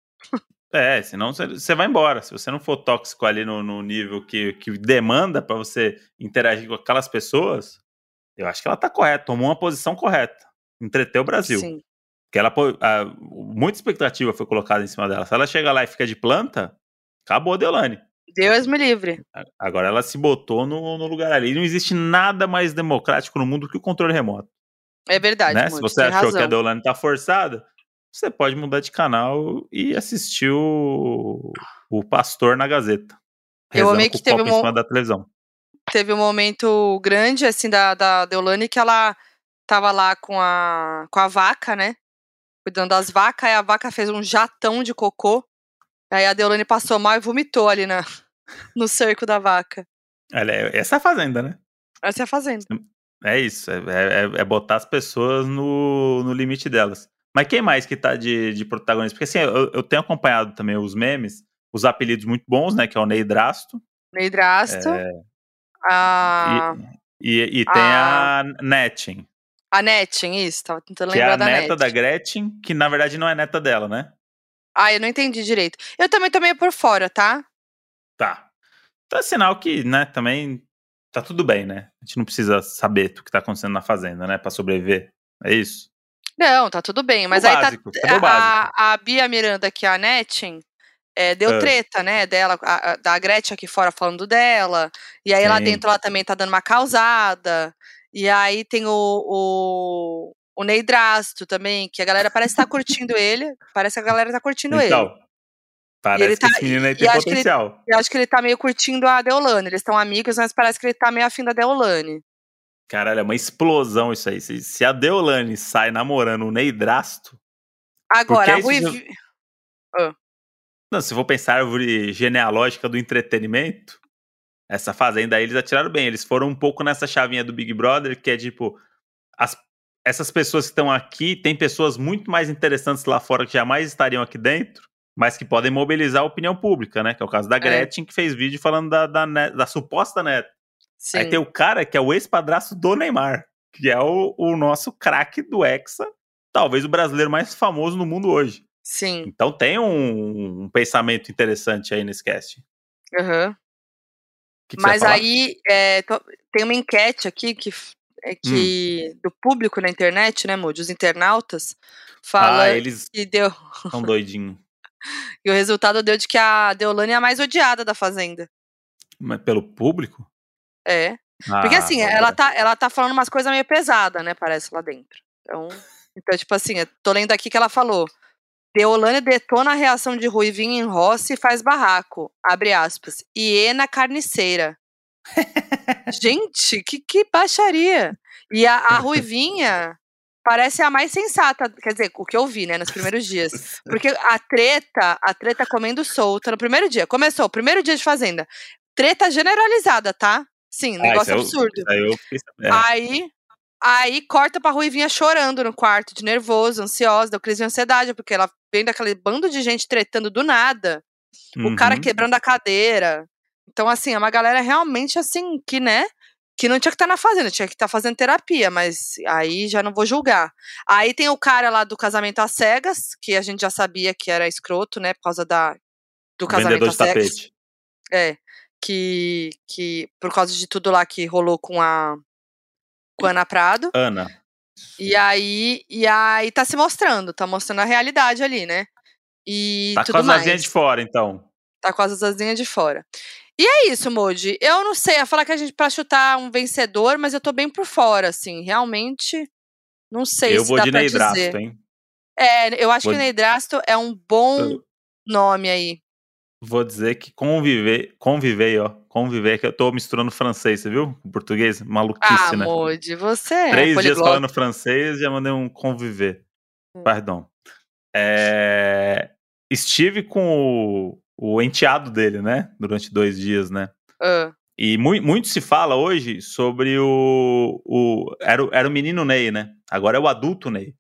É, senão você vai embora. Se você não for tóxico ali no, no nível que, que demanda para você interagir com aquelas pessoas, eu acho que ela tá correta, tomou uma posição correta. Entreteu o Brasil. Sim. Que ela, a, muita expectativa foi colocada em cima dela. Se ela chega lá e fica de planta, acabou a Deolane. Deus me livre. Agora ela se botou no, no lugar ali. Não existe nada mais democrático no mundo que o controle remoto. É verdade. Né? Se você achou razão. que a Deolane tá forçada, você pode mudar de canal e assistir o, o Pastor na Gazeta. Eu amei que teve um, da televisão. teve um momento grande, assim, da, da Deolane, que ela tava lá com a, com a vaca, né? Cuidando das vacas, e a vaca fez um jatão de cocô. Aí a Deolane passou mal e vomitou ali na, no cerco da vaca. Olha, essa é a fazenda, né? Essa é a fazenda. É isso, é, é, é botar as pessoas no, no limite delas. Mas quem mais que tá de, de protagonista? Porque assim, eu, eu, tenho acompanhado também os memes, os apelidos muito bons, né? Que é o Ney Drasto. Ney Drasto. É... A... E, e, e tem a, a Netting. A Netting, isso, tava tentando lembrar da Que é a neta da Gretchen, que na verdade não é neta dela, né? Ah, eu não entendi direito. Eu também tô meio por fora, tá? Tá. Então é sinal que, né, também tá tudo bem, né? A gente não precisa saber o que tá acontecendo na fazenda, né, pra sobreviver. É isso? Não, tá tudo bem. Mas o aí tá básico, tá. A, a, Bia Miranda, que é a Netting, é, deu é. treta, né, dela, a, a, da Gretchen aqui fora falando dela. E aí Sim. lá dentro ela também tá dando uma causada. E aí tem o, o, o Ney Drasto também, que a galera parece estar tá curtindo ele. Parece que a galera tá curtindo então, ele. Parece que tá, esse menino aí tem potencial. eu acho que ele tá meio curtindo a Deolane. Eles estão amigos, mas parece que ele tá meio afim da Deolane. Caralho, é uma explosão isso aí. Se, se a Deolane sai namorando o Ney Drasto. Agora, a Rui. Já... Ah. Não, se for pensar a árvore genealógica do entretenimento, essa fazenda aí eles atiraram bem. Eles foram um pouco nessa chavinha do Big Brother, que é tipo. As essas pessoas que estão aqui, tem pessoas muito mais interessantes lá fora que jamais estariam aqui dentro, mas que podem mobilizar a opinião pública, né? Que é o caso da é. Gretchen, é. que fez vídeo falando da, da, da suposta neta. Sim. Aí tem o cara que é o ex-padrasto do Neymar, que é o, o nosso craque do Hexa, talvez o brasileiro mais famoso no mundo hoje. Sim. Então tem um, um pensamento interessante aí nesse cast. Uhum. Que que Mas aí é, tem uma enquete aqui que é que hum. do público na internet, né, Moody, os internautas, fala ah, eles que deu. São doidinhos. e o resultado deu de que a Deolane é a mais odiada da Fazenda. Mas pelo público? É. Ah, Porque assim, ela tá, ela tá falando umas coisas meio pesadas, né? Parece lá dentro. Então, então, tipo assim, tô lendo aqui que ela falou. Deolane detona a reação de Ruivinho em Rossi e faz barraco. Abre aspas. Hiena carniceira. Gente, que, que baixaria. E a, a Ruivinha parece a mais sensata, quer dizer, o que eu vi, né, nos primeiros dias. Porque a treta, a treta comendo solta no primeiro dia. Começou, primeiro dia de Fazenda. Treta generalizada, tá? Sim, ah, negócio ah, absurdo. Eu, é. Aí, aí corta pra Ruivinha chorando no quarto, de nervoso, ansiosa, deu crise de ansiedade, porque ela vem daquele bando de gente tretando do nada. Uhum. O cara uhum. quebrando a cadeira, então, assim, é uma galera realmente assim, que, né? que não tinha que estar na fazenda, tinha que estar fazendo terapia, mas aí já não vou julgar. Aí tem o cara lá do casamento às cegas, que a gente já sabia que era escroto, né, por causa da do casamento às cegas. tapete. É, que que por causa de tudo lá que rolou com a com a Ana Prado. Ana. E aí, e aí tá se mostrando, tá mostrando a realidade ali, né? E Tá com as mais. asinhas de fora, então. Tá com as asinhas de fora. E é isso, Moody. Eu não sei, ia falar que a gente pra chutar um vencedor, mas eu tô bem por fora, assim. Realmente, não sei eu se vou de pra Neidrasto, dizer. hein? É, eu acho Vou- que Neidrasto é um bom Eu- nome aí. Vou dizer que conviver, conviver, ó. Conviver, que eu tô misturando francês, você viu? O português, maluquice, Ah, né? Moody, você é Três dias poliglota. falando francês, já mandei um conviver. Hum. Perdão. É, Estive com o, o enteado dele, né? Durante dois dias, né? Ah, E mui- muito se fala hoje sobre o. o era, o era o menino Ney, né? Agora é o adulto Ney.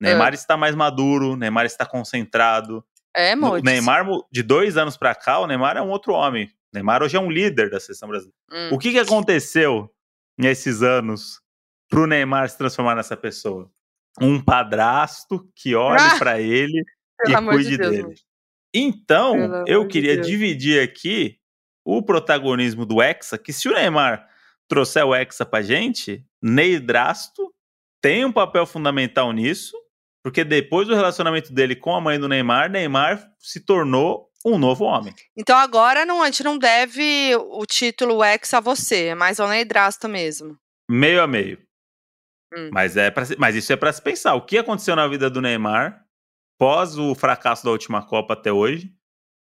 Neymar está mais maduro, Neymar está concentrado. É, O Moody. Neymar, de dois anos pra cá, o Neymar é um outro homem. O Neymar hoje é um líder da seleção brasileira. Hum. O que, que aconteceu nesses anos pro Neymar se transformar nessa pessoa? Um padrasto que olhe Ah! pra ele e amor de cuide Deus, dele. Então, Pelo eu de queria Deus. dividir aqui o protagonismo do Hexa, que se o Neymar trouxer o Hexa pra gente, Neidrasto tem um papel fundamental nisso, porque depois do relacionamento dele com a mãe do Neymar, Neymar se tornou um novo homem. Então agora não, a gente não deve o título ex a você, é mais ao Neidrasto mesmo. Meio a meio. Hum. Mas, é pra mas isso é pra se pensar. O que aconteceu na vida do Neymar, pós o fracasso da última Copa até hoje,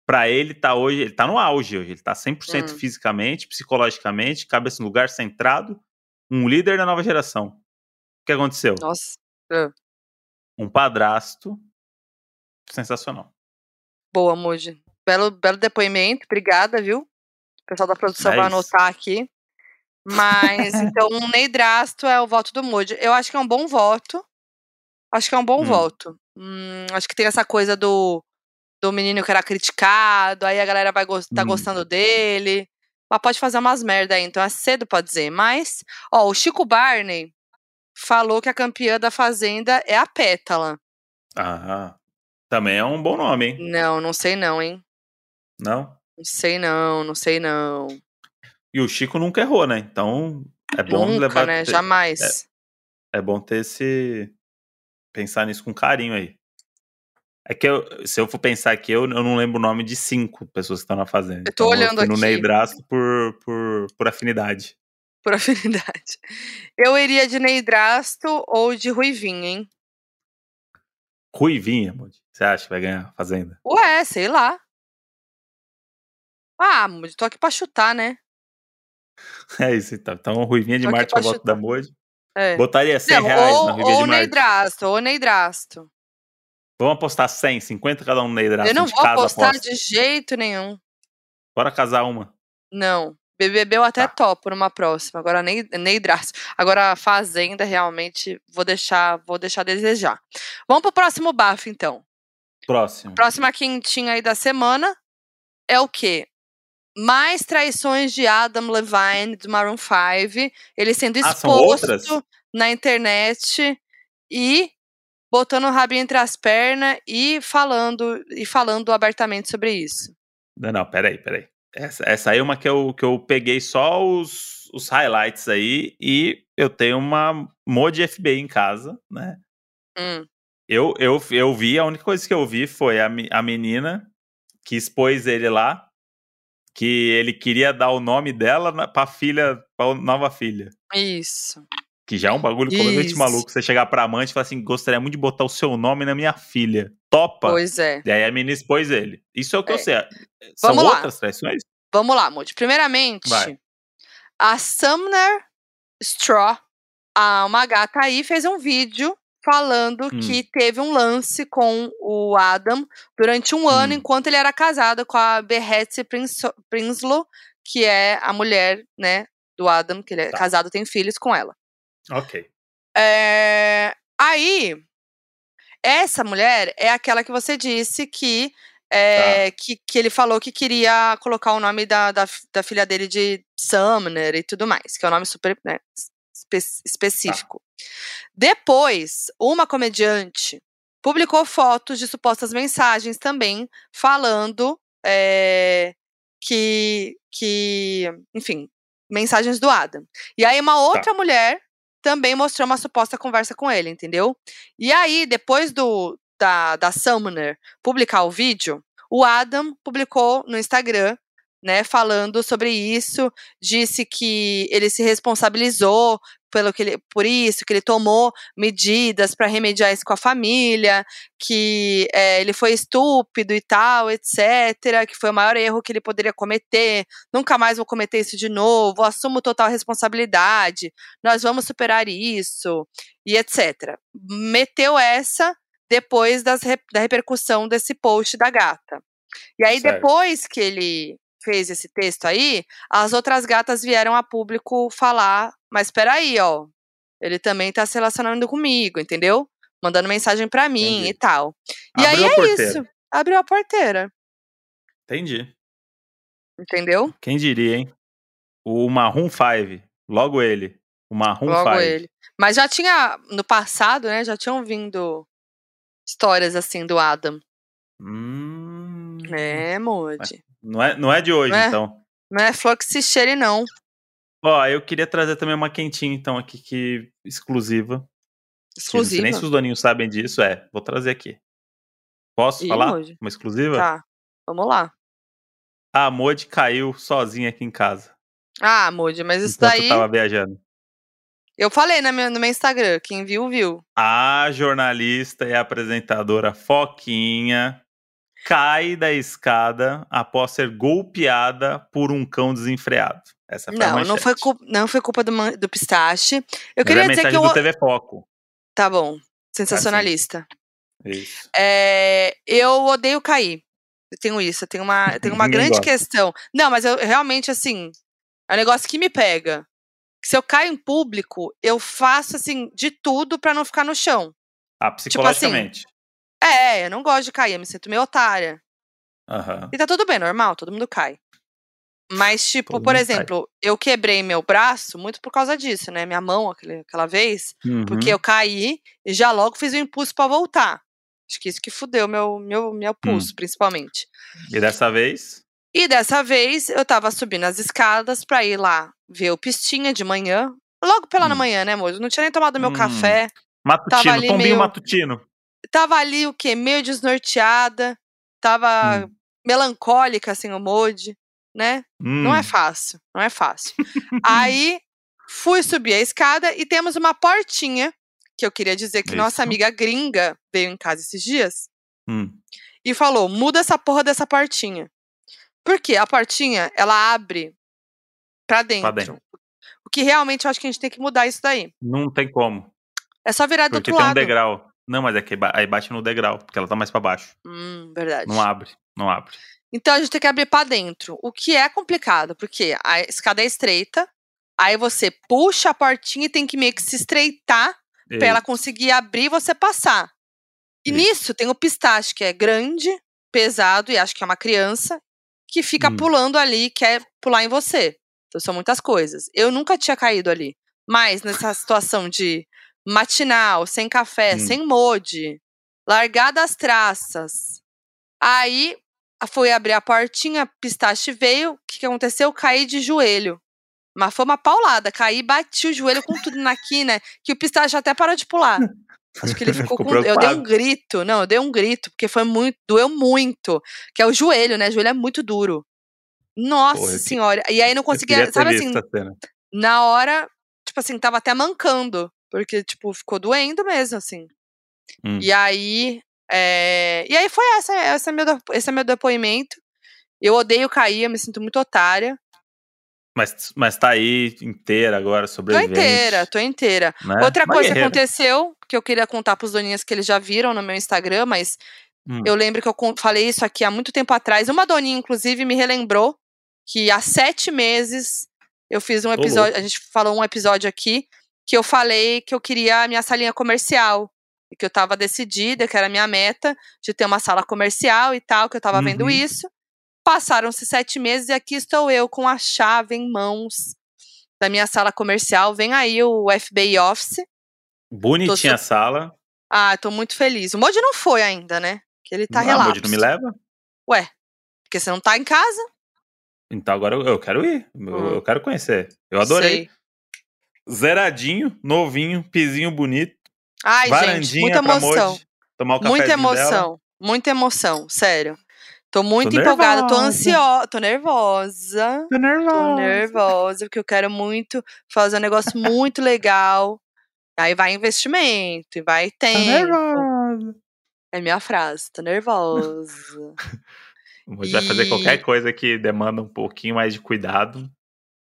pra ele tá hoje, ele tá no auge hoje, ele tá 100% Hum. fisicamente, psicologicamente, cabeça no lugar, centrado, um líder da nova geração. O que aconteceu? Nossa. Um padrasto sensacional. Boa, Moody. Belo, belo depoimento, obrigada, viu? O pessoal da produção É vai anotar aqui. Mas, então, um Neidrasto é o voto do Moody. Eu acho que é um bom voto. Acho que é um bom Hum. voto. Hum, acho que tem essa coisa do, do menino que era criticado, aí a galera vai gos- tá Hum. gostando dele. Mas pode fazer umas merda aí, então é cedo pra dizer. Mas, ó, o Chico Barney falou que a campeã da Fazenda é a Pétala. Ah, também é um bom nome, hein? Não, não sei não, hein? Não? Não sei não, não sei não. E o Chico nunca errou, né? Então é bom Nunca, levar. né? ter- Jamais. É bom ter esse. pensar nisso com carinho aí. É que eu- se eu for pensar aqui, eu, eu não lembro o nome de cinco pessoas que estão na fazenda. Eu tô Então, olhando no aqui. Neidrasto por, por, por afinidade. Por afinidade. Eu iria de Neidrasto ou de Ruivinho, hein? Ruivinha. Você acha que vai ganhar a fazenda? Ué, sei lá. Ah, Moody, tô aqui pra chutar, né? É isso então. Então, Ruivinha de Marte é o pra voto da. Moody. É. Botaria 100 Não, reais ou, na Ruivinha ou de Marte. Neidrasto, ou Neidrasto. Vamos apostar 100, 50 cada um no Neidrasto. Eu não vou apostar aposta. de jeito nenhum. Bora casar uma. Não. BBB eu até Tá. topo numa próxima. Agora Ney- Neidrasto. Agora Fazenda, realmente, vou deixar, vou deixar a desejar. Vamos pro próximo bafo, então. Próximo. Próxima quentinha aí da semana é o quê? Mais traições de Adam Levine do Maroon 5. Ele sendo Ah, exposto outras? na internet e botando o rabinho entre as pernas e falando e falando abertamente sobre isso. Não, não, peraí, peraí. Essa, essa aí é uma que eu, que eu peguei só os, os highlights aí e eu tenho uma mod FBI em casa, né? Hum, Eu, eu, eu vi, a única coisa que eu vi foi a, a menina que expôs ele lá, que ele queria dar o nome dela pra filha, pra nova filha. isso. Que já é um bagulho completamente Isso. maluco. Você chegar pra amante e falar assim: gostaria muito de botar o seu nome na minha filha. Topa? Pois é. E aí a menina expôs ele. Isso é o que É. eu sei. São Vamos lá. outras traições? Vamos lá, Moody. Primeiramente, Vai. a Sumner Straw, a, uma gata aí, fez um vídeo falando Hum. que teve um lance com o Adam durante um ano, Hum. enquanto ele era casado com a Prinso- Prinslow, que é a mulher, né, do Adam, que ele é Tá. casado, tem filhos com ela. Ok. É, Aí, essa mulher é aquela que você disse que é, que, que ele falou que queria colocar o nome da, da, da filha dele de Sumner e tudo mais, que é um nome super né, espe específico. Depois, uma comediante publicou fotos de supostas mensagens também, falando é, que, que, enfim, mensagens do Adam. E aí uma outra tá. mulher também mostrou uma suposta conversa com ele, entendeu? E aí, depois do da, da Summoner publicar o vídeo, o Adam publicou no Instagram né, falando sobre isso, disse que ele se responsabilizou pelo que ele, por isso, que ele tomou medidas para remediar isso com a família, que é, ele foi estúpido e tal, etc., que foi o maior erro que ele poderia cometer, nunca mais vou cometer isso de novo, assumo total responsabilidade, nós vamos superar isso, e etc. Meteu essa depois das, da repercussão desse post da gata. E aí, certo. depois que ele fez esse texto aí, as outras gatas vieram a público falar, mas peraí, ó, ele também tá se relacionando comigo, entendeu? Mandando mensagem para mim Entendi. e tal. E Abriu aí é isso. Abriu a porteira. Entendi. Entendeu? Quem diria, hein? O Marrom 5. Logo ele. O Marrom 5. Logo ele. Mas já tinha, no passado, né? Já tinham vindo histórias assim do Adam. Hum. É, Modi. Não é, não é de hoje, não é, então. Não é cheire, não. Ó, eu queria trazer também uma quentinha, então, aqui, que exclusiva. Exclusiva? Nem se os doninhos sabem disso, é. Vou trazer aqui. Posso Ih, falar? Moji. Uma exclusiva? Tá, vamos lá. A Modi caiu sozinha aqui em casa. Ah, Modi, mas isso daí. Eu tava viajando. Eu falei no meu, no meu Instagram, quem viu, viu. A jornalista e apresentadora Foquinha cai da escada após ser golpeada por um cão desenfreado. Essa foi não, não foi, culpa, não foi culpa do, do pistache. Eu Mas queria é dizer que eu... do TV Foco. Tá bom. Sensacionalista. Assim. Isso. É, eu odeio cair. Eu tenho isso, eu tenho uma, eu tenho uma grande gosta. questão. Não, mas eu realmente, assim, é um negócio que me pega. Se eu caio em público, eu faço, assim, de tudo para não ficar no chão. Ah, psicologicamente. Tipo assim, é, eu não gosto de cair, eu me sinto meio otária. Uhum. E tá tudo bem, normal, todo mundo cai. Mas, tipo, todo por exemplo, cai. eu quebrei meu braço muito por causa disso, né? Minha mão aquele, aquela vez, uhum. porque eu caí e já logo fiz o um impulso para voltar. Acho que isso que fudeu meu, meu, meu pulso, hum. principalmente. E dessa vez? E dessa vez eu tava subindo as escadas pra ir lá ver o Pistinha de manhã. Logo pela hum. manhã, né, moço? Não tinha nem tomado meu hum. café. Matutino, tava ali meio, matutino. Tava ali o quê? Meio desnorteada. Tava hum. melancólica, assim, o Mode, né? Não é hum. fácil, não é fácil. Aí fui subir a escada e temos uma portinha que eu queria dizer que Isso. nossa amiga gringa veio em casa esses dias hum. e falou: muda essa porra dessa portinha. Porque a portinha, ela abre pra dentro. pra dentro. O que realmente eu acho que a gente tem que mudar isso daí. Não tem como. É só virar do porque outro tem lado. um degrau. Não, mas é que aí bate no degrau, porque ela tá mais pra baixo. Hum, verdade. Não abre, não abre. Então a gente tem que abrir pra dentro. O que é complicado, porque a escada é estreita, aí você puxa a portinha e tem que meio que se estreitar para ela conseguir abrir e você passar. E Isso. nisso tem o pistache, que é grande, pesado, e acho que é uma criança, que fica hum. pulando ali, quer pular em você. Então são muitas coisas. Eu nunca tinha caído ali. Mas nessa situação de matinal, sem café, hum. sem mode, largada as traças. Aí fui abrir a portinha, pistache veio. O que, que aconteceu? Eu caí de joelho. Mas foi uma paulada. Caí, bati o joelho com tudo na quina, que o pistache até parou de pular. Acho que ele ficou, ficou com. Preocupado. Eu dei um grito. Não, eu dei um grito, porque foi muito. Doeu muito. Que é o joelho, né? O joelho é muito duro. Nossa Porra, senhora. E aí não conseguia. Sabe assim? Na hora, tipo assim, tava até mancando. Porque, tipo, ficou doendo mesmo, assim. Hum. E aí. É... E aí foi essa. Esse é, meu, esse é meu depoimento. Eu odeio cair, eu me sinto muito otária. Mas, mas tá aí inteira agora, sobrevivente. Tô inteira, tô inteira. Né? Outra Uma coisa que aconteceu, que eu queria contar pros doninhas que eles já viram no meu Instagram, mas hum. eu lembro que eu falei isso aqui há muito tempo atrás. Uma doninha, inclusive, me relembrou que há sete meses eu fiz um episódio, a gente falou um episódio aqui, que eu falei que eu queria a minha salinha comercial. e que eu tava decidida, que era a minha meta de ter uma sala comercial e tal, que eu tava vendo Uhum. isso. Passaram-se sete meses e aqui estou eu com a chave em mãos da minha sala comercial. Vem aí o FBI Office. Bonitinha a sala. Ah, tô muito feliz. O Modi não foi ainda, né? Que ele tá ah, relapso. Moody não me leva? Ué, porque você não tá em casa? Então agora eu, eu quero ir. Eu, Hum. eu quero conhecer. Eu adorei. Sei. Zeradinho, novinho, pizinho bonito. Ai, gente, muita emoção. Tomar o Muita cafezinho dela. emoção. Muita emoção, sério. Tô muito Tô empolgada, tô nervosa. ansiosa, tô nervosa. Tô nervosa. Tô nervosa, porque eu quero muito fazer um negócio muito legal. Aí vai investimento, e vai Tô tempo. nervosa. É minha frase, tô nervosa. O Moody vai fazer E- qualquer coisa que demanda um pouquinho mais de cuidado.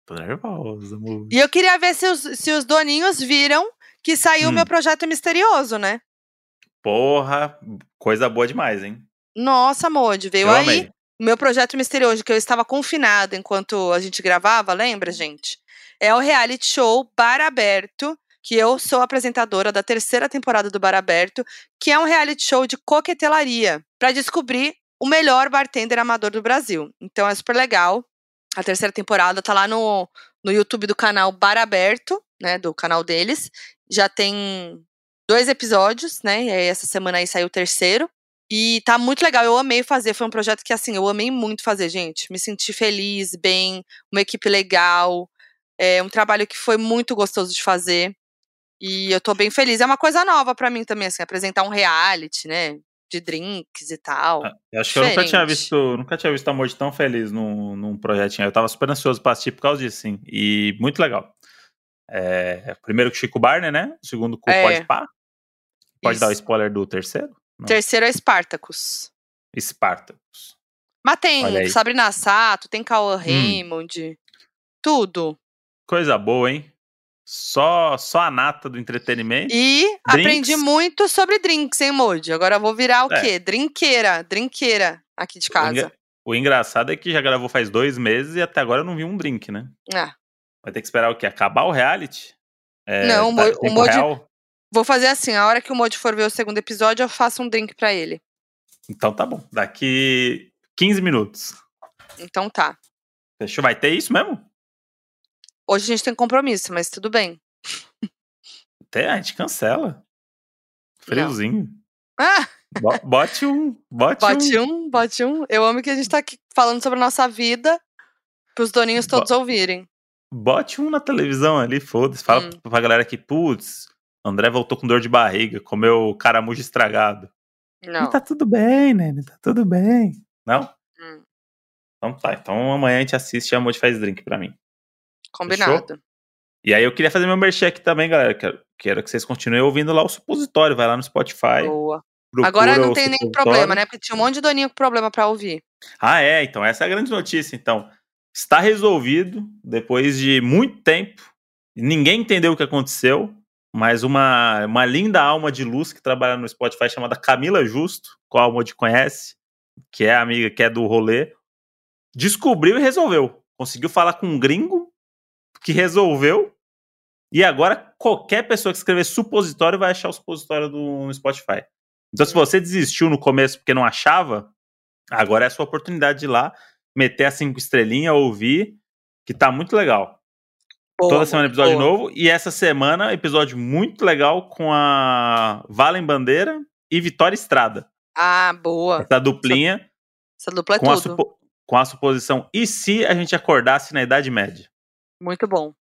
Tô nervosa, Moody. e eu queria ver se os, se os doninhos viram que saiu o Hum. meu projeto misterioso, né? Porra, coisa boa demais, hein? Nossa, Modi, veio Eu aí amei. meu projeto misterioso, que eu estava confinada enquanto a gente gravava, lembra, gente? É o reality show Bar Aberto, que eu sou apresentadora da terceira temporada do Bar Aberto, que é um reality show de coquetelaria, para descobrir o melhor bartender amador do Brasil. Então é super legal. A terceira temporada tá lá no, no YouTube do canal Bar Aberto, né, do canal deles. Já tem dois episódios, né, e aí essa semana aí saiu o terceiro. E tá muito legal, eu amei fazer. Foi um projeto que, assim, eu amei muito fazer, gente. Me senti feliz, bem, uma equipe legal. É um trabalho que foi muito gostoso de fazer. E eu tô bem feliz. É uma coisa nova pra mim também, assim, apresentar um reality, né? De drinks e tal. Ah, Eu acho que eu nunca tinha Diferente. visto, nunca tinha visto a Moody tão feliz num, num projetinho. Eu tava super ansioso pra assistir por causa disso, sim. E muito legal. É, primeiro com o Chico Barney, né? O segundo com o É. Pode Pá. Pode dar o Isso. spoiler do terceiro? Não. Terceiro é Spartacus. Spartacus. Mas tem. Hum. Sabrina Sato, tem Cauã Raymond, tudo. Coisa boa, hein? Só, só a nata do entretenimento. E aprendi muito sobre drinks, hein, Modi? Agora eu vou virar o É. quê? Drinqueira, drinqueira aqui de O, casa. engra- o engraçado é que já gravou faz dois meses e até agora eu não vi um drink, né? Ah, Vai ter que esperar o quê? Acabar o reality? É, Não, o tá- o Moody- real? vou fazer assim, a hora que o Modi for ver o segundo episódio, eu faço um drink pra ele. Então tá bom. Daqui 15 minutos. Então tá. Fechou? Vai ter isso mesmo? Hoje a gente tem compromisso, mas tudo bem. Até a gente cancela. Friozinho. Ah, Bo- Bote um. Bote, bote um. um, bote um. Eu amo que a gente tá aqui falando sobre a nossa vida pros doninhos todos ouvirem. Bote um na televisão ali, foda-se. Fala Hum. pra galera que, putz, André voltou com dor de barriga, comeu caramujo estragado. Não. Tá tudo bem, né? Tá tudo bem. Não? Hum, Então tá. Então amanhã a gente assiste e a Moody faz drink pra mim. Combinado. E aí eu queria fazer meu merchan aqui também, galera. Quero, quero que vocês continuem ouvindo lá o supositório. Vai lá no Spotify. Boa. Agora não tem nenhum problema, né? Porque tinha um monte de doninho com problema pra ouvir. Ah, é. Então, essa é a grande notícia. Então, está resolvido depois de muito tempo. Ninguém entendeu o que aconteceu, mas uma, uma linda alma de luz que trabalha no Spotify chamada Camila Justo, qual a Modi conhece, que é amiga que é do rolê, descobriu e resolveu. Conseguiu falar com um gringo que resolveu. E agora qualquer pessoa que escrever supositório vai achar o supositório do, no Spotify. Então, se você desistiu no começo porque não achava, agora é a sua oportunidade de ir lá, meter as cinco estrelinhas, ouvir, que tá muito legal. Boa, Toda semana episódio boa. novo. E essa semana, episódio muito legal com a Valen Bandeira e Vitória Estrada. Ah, boa. Essa duplinha Essa dupla é com, a tudo. supo- com a suposição. E se a gente acordasse na Idade Média? Muito bom.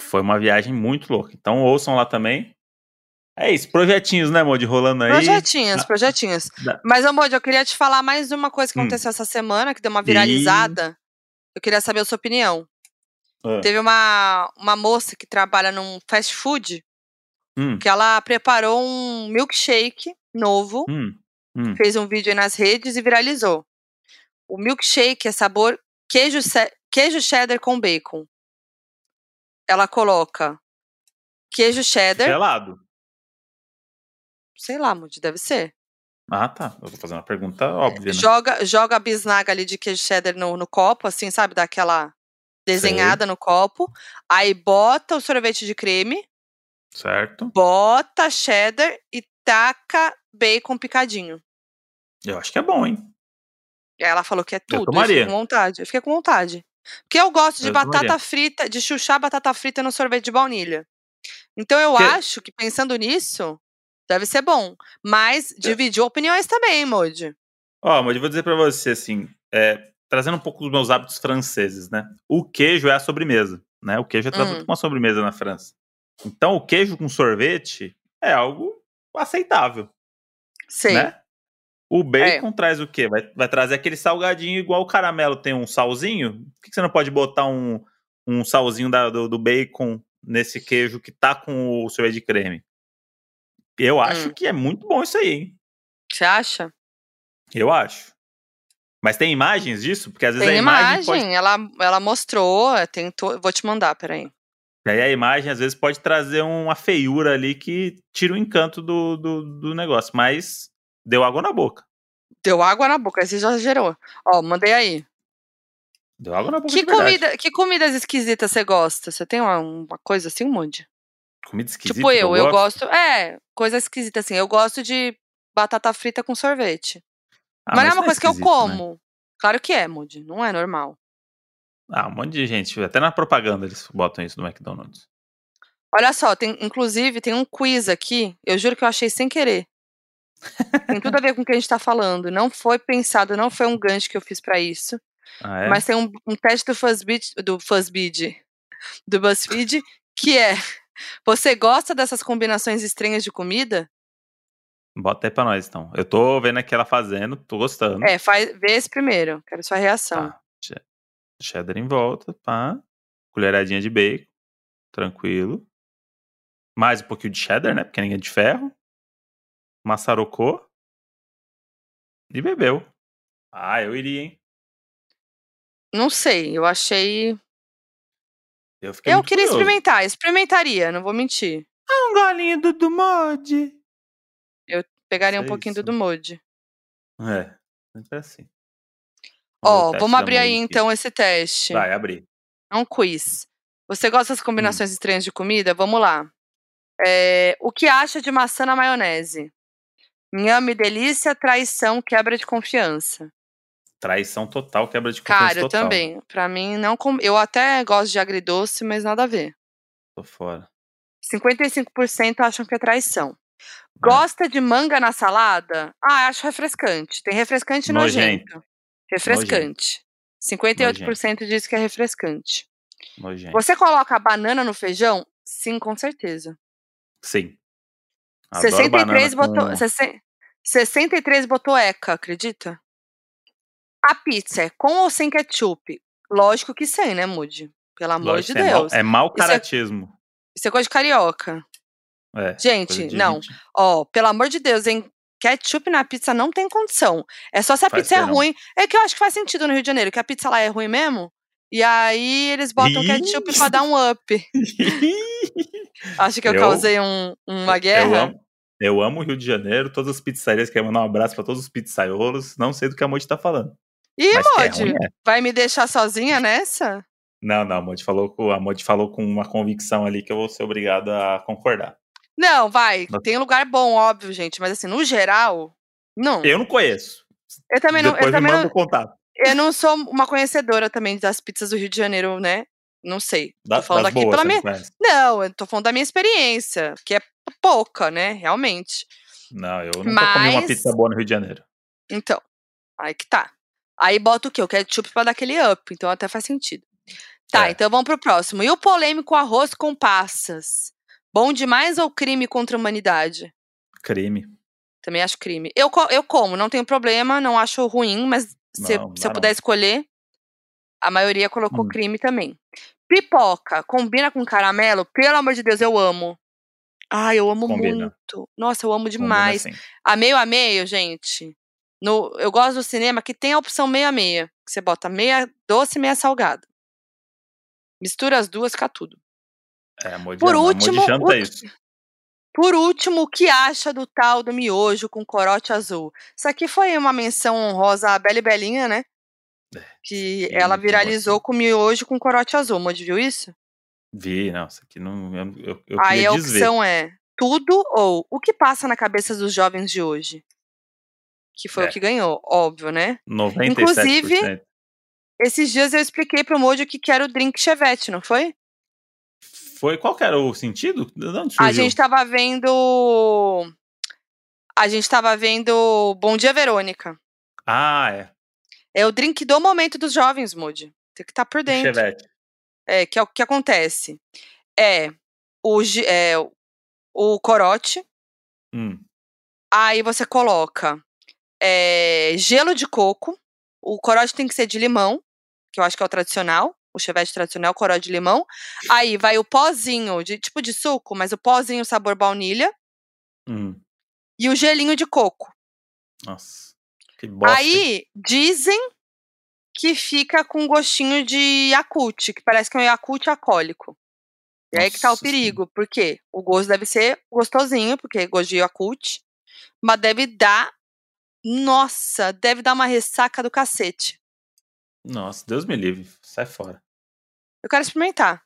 Foi uma viagem muito louca. Então ouçam lá também. É isso, projetinhos, né, Modi? Rolando aí. Projetinhos, Ah. projetinhos. Mas, Amor, eu queria te falar mais uma coisa que Hum. aconteceu essa semana, que deu uma viralizada. Eu queria saber a sua opinião. Ah, Teve uma, uma moça que trabalha num fast food hum, que ela preparou um milkshake novo, hum, hum. fez um vídeo aí nas redes e viralizou. O milkshake é sabor queijo, queijo cheddar com bacon. Ela coloca queijo cheddar, Gelado. sei lá, Moody, deve ser. Ah, tá. Eu vou fazer uma pergunta óbvia, né? Joga, joga a bisnaga ali de queijo cheddar no, no copo, assim, sabe? Daquela desenhada no copo. Aí bota o sorvete de creme, Certo. bota cheddar e taca bacon picadinho. Eu acho que é bom, hein? Ela falou que é tudo. Eu, tomaria. fiquei com vontade. Eu fiquei com vontade. Porque eu gosto de Eu batata frita, de chuchar batata frita no sorvete de baunilha. Então eu Que- acho que pensando nisso, deve ser bom. Mas dividiu opiniões também, Moody. Ó, mas eu vou dizer pra você, assim, é, trazendo um pouco dos meus hábitos franceses, né? O queijo é a sobremesa, né? O queijo é tratado Hum. como uma sobremesa na França. Então, o queijo com sorvete é algo aceitável, Sei. né? O É. bacon traz o quê? Vai, vai trazer aquele salgadinho igual o caramelo tem um salzinho. Por que que você não pode botar um, um salzinho da- do, do bacon nesse queijo que tá com o sorvete de creme? Eu acho Hum. que é muito bom isso aí, hein? Você acha? Eu acho. Mas tem imagens disso? Porque às vezes Tem a imagem, imagem, pode. ela, ela mostrou, é, tentou. Vou te mandar, peraí. E aí a imagem às vezes pode trazer uma feiura ali que tira o encanto do, do, do negócio. Mas deu água na boca. Deu água na boca, aí você já gerou. Ó, mandei aí. Deu água na boca Que, comida, que comidas esquisitas você gosta? Você tem uma, uma coisa assim, um monte? Comida esquisita. Tipo que eu, eu gosto. É, coisa esquisita assim. Eu gosto de batata frita com sorvete. Ah, mas não é uma coisa que eu né? como. Claro que é, Moody. Não é normal. Ah, um monte de gente. Até na propaganda eles botam isso no McDonald's. Olha só, tem, inclusive tem um quiz aqui. Eu juro que eu achei sem querer. Tem tudo a ver com o que a gente tá falando. Não foi pensado, não foi um gancho que eu fiz pra isso. Ah, é? Mas tem um, um teste do Fuzzbeat, do Fuzzbeat, do BuzzFeed, que é: você gosta dessas combinações estranhas de comida? Bota aí pra nós, então. Eu tô vendo aqui ela fazendo, tô gostando. É, faz, vê esse primeiro. Quero sua reação. Tá. Che- Cheddar em volta, pá. Colheradinha de bacon. Tranquilo. Mais um pouquinho de cheddar, né? Porque ninguém é de ferro. Maçarocou. E bebeu. Ah, eu iria, hein? Não sei, eu achei. Eu fiquei eu muito queria curioso. experimentar, experimentaria, não vou mentir. Um golinho do, do mod. Pegaria um é pouquinho do isso. do Moody. É, sempre assim. Ó, teste vamos abrir aí então esse teste. Vai, abrir. É um quiz. Você gosta das combinações Hum. estranhas de comida? Vamos lá. É, o que acha de maçã na maionese? Nhame, delícia, traição, quebra de confiança. Traição total, quebra de confiança Cara, eu total. também. Pra mim, não. com- Eu até gosto de agridoce, mas nada a ver. Tô fora. 55% acham que é traição. É. Gosta de manga na salada? Ah, acho refrescante. Tem refrescante e Nojento. nojento. Refrescante. 58% diz que é refrescante. Nojento. Você coloca a banana no feijão? Sim, com certeza. Sim. Adoro 63 banana botou, com- 60 63 botou eca, acredita? A pizza é com ou sem ketchup? Lógico que sem, né, Mude? Pelo amor Lógico, de é Deus. É mau Isso é- caratismo. Isso é coisa de carioca. É, Gente, de não. gente- Ó, pelo amor de Deus, hein? Ketchup na pizza não tem condição. É só se a Faz pizza é não. ruim. É que eu acho que faz sentido no Rio de Janeiro, que a pizza lá é ruim mesmo. E aí eles botam Ih! ketchup pra dar um up. Acho que eu, Eu- causei um- uma Eu guerra. amo, eu amo o Rio de Janeiro, todas as pizzarias. Quero mandar um abraço pra todos os pizzaiolos. Não sei do que a Moji tá falando. Ih, que é é. vai me deixar sozinha nessa? Não, não, a Moji falou, com- a falou com uma convicção ali que eu vou ser obrigado a concordar. Não, vai. Mas- Tem lugar bom, óbvio, gente. Mas assim, no geral, não. Eu não conheço. Eu também não. Depois Eu também não, contato. eu não sou uma conhecedora também das pizzas do Rio de Janeiro, né? Não sei. Da, tô falando aqui boas, pela minha. conhece? Não, eu tô falando da minha experiência, que é pouca, né? Realmente. Não, eu nunca comi uma Mas- pizza boa no Rio de Janeiro. Então, aí que tá. Aí bota o quê? O ketchup pra dar aquele up. Então até faz sentido. Tá, É. então vamos pro próximo. E o polêmico arroz com passas? Bom demais ou crime contra a humanidade? Crime. Também acho crime. Eu, eu como, não tenho problema, não acho ruim, mas se, Não, se eu puder não. escolher, a maioria colocou Hum. crime também. Pipoca, combina com caramelo? Pelo amor de Deus, eu amo. Ai, eu amo Combina. muito. Nossa, eu amo Combina demais. assim. A meio a meio, gente. No, eu gosto do cinema que tem a opção meio a meia. Que você bota meia doce e meia salgada. Mistura as duas, fica tudo. É, a Moji, Por ama, a Moji último, janta o- isso. Por último, o que acha do tal do miojo com corote azul? Isso aqui foi uma menção honrosa à Bela e Belinha, né? Que sim, ela que viralizou com miojo com corote azul. Modi viu isso? Vi, não, isso aqui não. Eu, eu, eu Aí a desver. opção é tudo ou o que passa na cabeça dos jovens de hoje? Que foi É. o que ganhou, óbvio, né? 97%. Inclusive- Esses dias eu expliquei pro Moji o que que era o drink chevette, não foi? Foi, qual que era o sentido? A gente tava vendo. A gente tava vendo Bom Dia Verônica. Ah, é. É o drink do momento dos jovens, Moody. Tem que estar por dentro. Chevette. É, que é o que acontece. É o, é, o corote, Hum. aí você coloca é, gelo de coco. O corote tem que ser de limão, que eu acho que é o tradicional. O chevette tradicional, corote de limão. Aí vai o pozinho, de tipo de suco, mas o pozinho sabor baunilha. Hum. E o gelinho de coco. Nossa. Que bosta. Aí dizem que fica com gostinho de Yakult, que parece que é um Yakult alcoólico. E aí que tá o perigo, porque o gosto deve ser gostosinho, porque é gosto de Yakult, mas deve dar. Nossa, deve dar uma ressaca do cacete. Nossa, Deus me livre. Sai fora. Eu quero experimentar.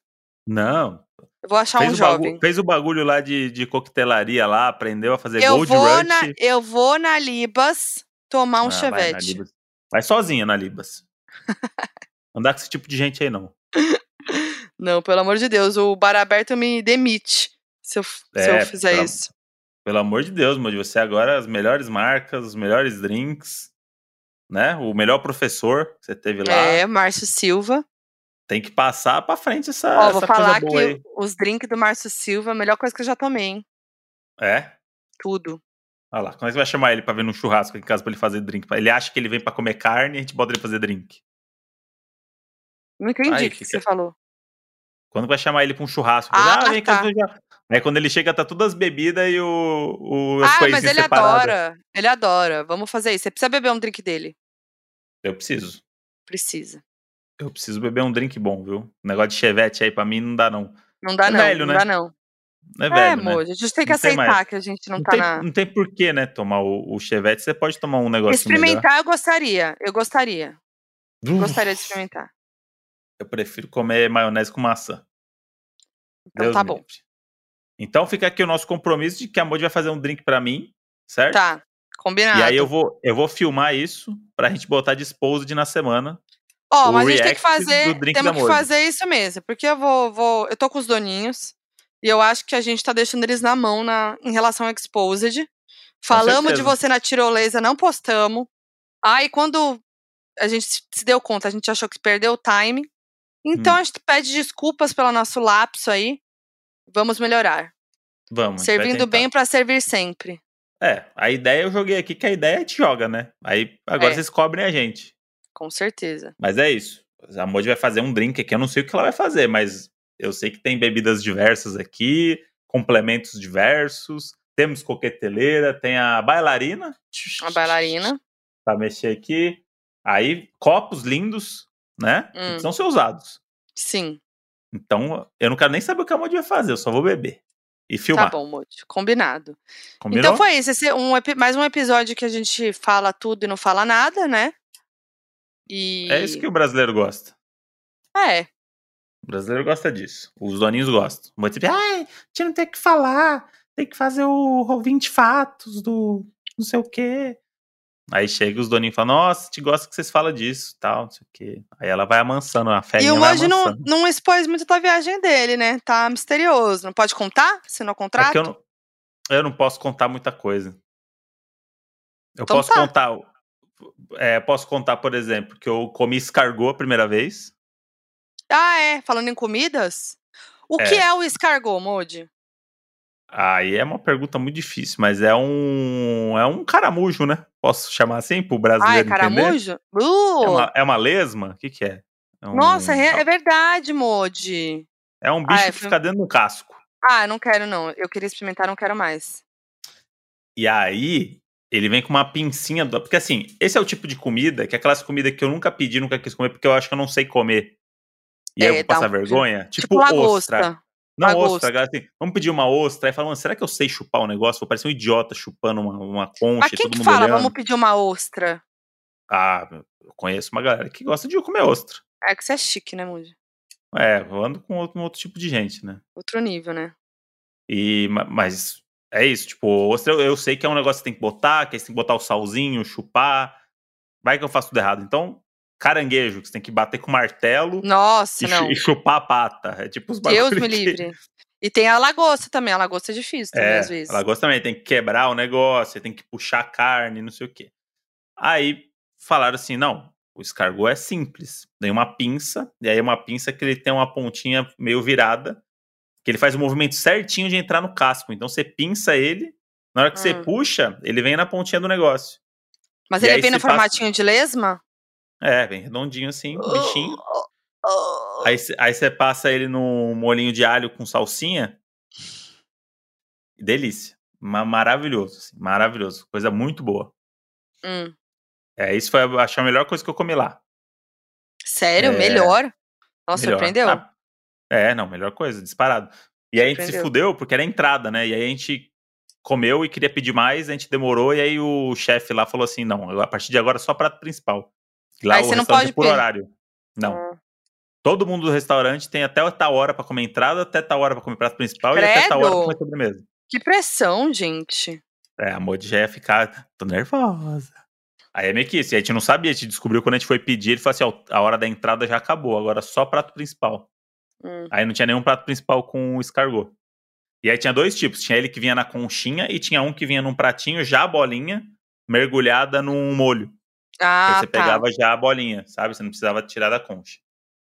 Não. Eu vou achar Fez, um jovem. fez o bagulho lá de, de coquetelaria lá, aprendeu a fazer Eu Gold vou, Rush. na, eu vou na Libas tomar um Ah, vai chevette. Libas. Vai sozinha na Libas. Andar com esse tipo de gente aí, não. Não, pelo amor de Deus, o bar aberto me demite se eu, se É, eu fizer pelo- isso. Pelo amor de Deus, Moody, você agora as melhores marcas, os melhores drinks, né? O melhor professor que você teve lá. É, Márcio Silva. Tem que passar pra frente essa, Ó, essa vou falar que aí. os drinks do Márcio Silva, a melhor coisa que eu já tomei, hein? É? Tudo. Olha lá, quando é que você vai chamar ele pra ver num churrasco aqui em casa pra ele fazer drink? Ele acha que ele vem pra comer carne e a gente bota ele fazer drink. Não entendi Aí o que fica- você falou. Quando vai chamar ele pra um churrasco? Ah, ah, vem cá, tá. eu já... Aí quando ele chega, tá todas as bebidas e o, o as Ah, mas ele separadas. adora. Ele adora. Vamos fazer isso. Você precisa beber um drink dele. Eu preciso. Precisa. Eu preciso beber um drink bom, viu? O negócio de chevette aí pra mim não dá, não. Não dá, É não. velho, não né? dá, não. Não é É, velho, né? amor. A gente tem que Não tem aceitar mais. que a gente não, Não tá tem, na. não tem porquê, né, tomar o, o chevette. Você pode tomar um negócio melhor. Experimentar, eu gostaria. Eu gostaria. Uf, Gostaria de experimentar. Eu prefiro comer maionese com maçã. Então Deus tá bom. livre. Então fica aqui o nosso compromisso de que a Modi vai fazer um drink pra mim, certo? Tá. Combinado. E aí eu vou, eu vou filmar isso pra gente botar disposed na semana. Ó, o mas a gente tem que fazer. Temos que fazer isso mesmo. Porque eu vou, vou. Eu tô com os doninhos. E eu acho que a gente tá deixando eles na mão na, em relação ao Exposed. Falamos de você na tirolesa, não postamos. Aí quando a gente se deu conta, a gente achou que perdeu o time. Então Hum. a gente pede desculpas pelo nosso lapso aí. Vamos melhorar. Vamos. Servindo bem pra servir sempre. É, a ideia eu joguei aqui, que a ideia a gente joga, né? Aí agora É. vocês cobrem a gente. Com certeza. Mas é isso. A Modi vai fazer um drink aqui. Eu não sei o que ela vai fazer, mas eu sei que tem bebidas diversas aqui, complementos diversos. Temos coqueteleira, tem a bailarina. A bailarina. Pra mexer aqui. Aí, copos lindos, né? Que Hum. precisam ser usados. Sim. Então, eu não quero nem saber o que a Modi vai fazer, eu só vou beber. E filmar. Tá bom, Moody. Combinado. Combinou? Então foi isso. Esse é um, mais um episódio que a gente fala tudo e não fala nada, né? E. É isso que o brasileiro gosta. É. O brasileiro gosta disso. Os doninhos gostam. Muito tipo, ai, a gente não tem o que falar. Tem que fazer o 20 fatos do não sei o quê. Aí chega os doninhos e falam, nossa, a gente gosta que vocês falam disso, tal, não sei o quê. Aí ela vai amansando, a E ferinha o Moji não, não expôs muito da viagem dele, né? Tá misterioso. Não pode contar? Se não É contrato? que eu não, eu não posso contar muita coisa. Eu Então posso tá. contar. É, posso contar, por exemplo, que eu comi escargot a primeira vez. Ah, é. Falando em comidas. O É. que é o escargot, Moji? Aí é uma pergunta muito difícil, mas é um. É um caramujo, né? Posso chamar assim pro Ah, é brasileiro entender? caramujo? Uh! É uma, é uma lesma? O que, que é? É um, Nossa, é, é verdade, Moji. é um bicho Ah, é, que fica dentro do casco. Ah, não quero, não. Eu queria experimentar, não quero mais. E aí, ele vem com uma pincinha. Do... Porque assim, esse é o tipo de comida que é aquelas comidas que eu nunca pedi, nunca quis comer, porque eu acho que eu não sei comer. E aí eu É, vou dá passar um- vergonha. Tipo, Tipo, ostra. lagosta. Não, lagosta. ostra, galera, assim, vamos pedir uma ostra. Aí falando, será que eu sei chupar o negócio? Vou parecer um idiota chupando uma, uma concha Mas quem todo que mundo fala? olhando. Vamos pedir uma ostra. Ah, eu conheço uma galera que gosta de comer ostra. É que você é chique, né, Moji? É, eu ando com outro, um outro tipo de gente, né? Outro nível, né? E, mas é isso, tipo, ostra eu, eu sei que é um negócio que tem que botar, que aí você tem que botar o salzinho, chupar. Vai que eu faço tudo errado. Então, caranguejo, que você tem que bater com martelo Nossa, e, não. e chupar a pata. É tipo os Deus me que- livre. E tem a lagosta também. A lagosta é difícil também, É, às vezes. a lagosta também tem que quebrar o negócio, você tem que puxar a carne, não sei o quê. Aí falaram assim: não, o escargot é simples. Tem uma pinça, e aí é uma pinça que ele tem uma pontinha meio virada, que ele faz o movimento certinho de entrar no casco. Então você pinça ele, na hora que você Hum. puxa, ele vem na pontinha do negócio. Mas E ele vem no passa- formatinho de lesma? É, bem redondinho assim, bichinho. Oh. Aí, cê- aí você passa ele num molinho de alho com salsinha. Delícia. Ma- maravilhoso, assim, maravilhoso. Coisa muito boa. Hum. É, isso foi, acho, a melhor coisa que eu comi lá. Sério? É. Melhor? Nossa, Melhor. surpreendeu? Ah, é, não, melhor coisa, disparado. E aí a gente se fudeu porque era entrada, né? E aí a gente comeu e queria pedir mais, a gente demorou, e aí o chefe lá falou assim: não, a partir de agora é só prato principal. Lá Aí o você não restaurante pode é por horário. Não. Hum. Todo mundo do restaurante tem até tal hora pra comer entrada, até tal hora pra comer prato principal e até tal hora pra Credo. comer sobremesa. Que pressão, gente. É, a Modi já ia ficar. Tô nervosa. Aí é meio que isso. E a gente não sabia, a gente descobriu quando a gente foi pedir, ele falou assim: ó, a hora da entrada já acabou, agora só prato principal. Hum. Aí não tinha nenhum prato principal com escargot. E aí tinha dois tipos: tinha ele que vinha na conchinha e tinha um que vinha num pratinho, já a bolinha, mergulhada num molho. Aí Ah, você tá. pegava já a bolinha, sabe? Você não precisava tirar da concha.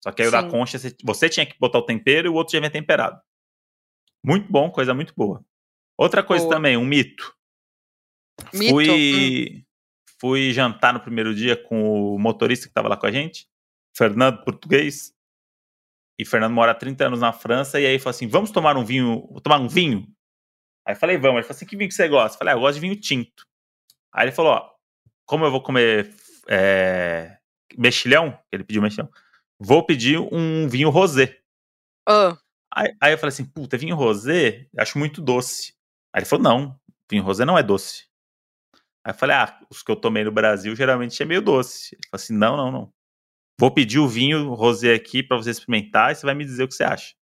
Só que aí o da concha, você, você tinha que botar o tempero e o outro já vinha temperado. Muito bom, coisa muito boa. Outra coisa Boa. também, um mito. Mito? Fui, fui jantar no primeiro dia com o motorista que estava lá com a gente, Fernando Português. E Fernando mora há 30 anos na França. E aí falou assim: vamos tomar um vinho, tomar um vinho? Aí eu falei, vamos. Ele falou assim: que vinho que você gosta? Eu falei, ah, eu gosto de vinho tinto. Aí ele falou: ó, como eu vou comer é, mexilhão, ele pediu mexilhão, vou pedir um vinho rosé. Ah, Aí, aí eu falei assim, puta, vinho rosé, acho muito doce. Aí ele falou, não, vinho rosé não é doce. Aí eu falei, ah, os que eu tomei no Brasil geralmente é meio doce. Ele falou assim, não, não, não. Vou pedir o vinho rosé aqui pra você experimentar e você vai me dizer o que você acha.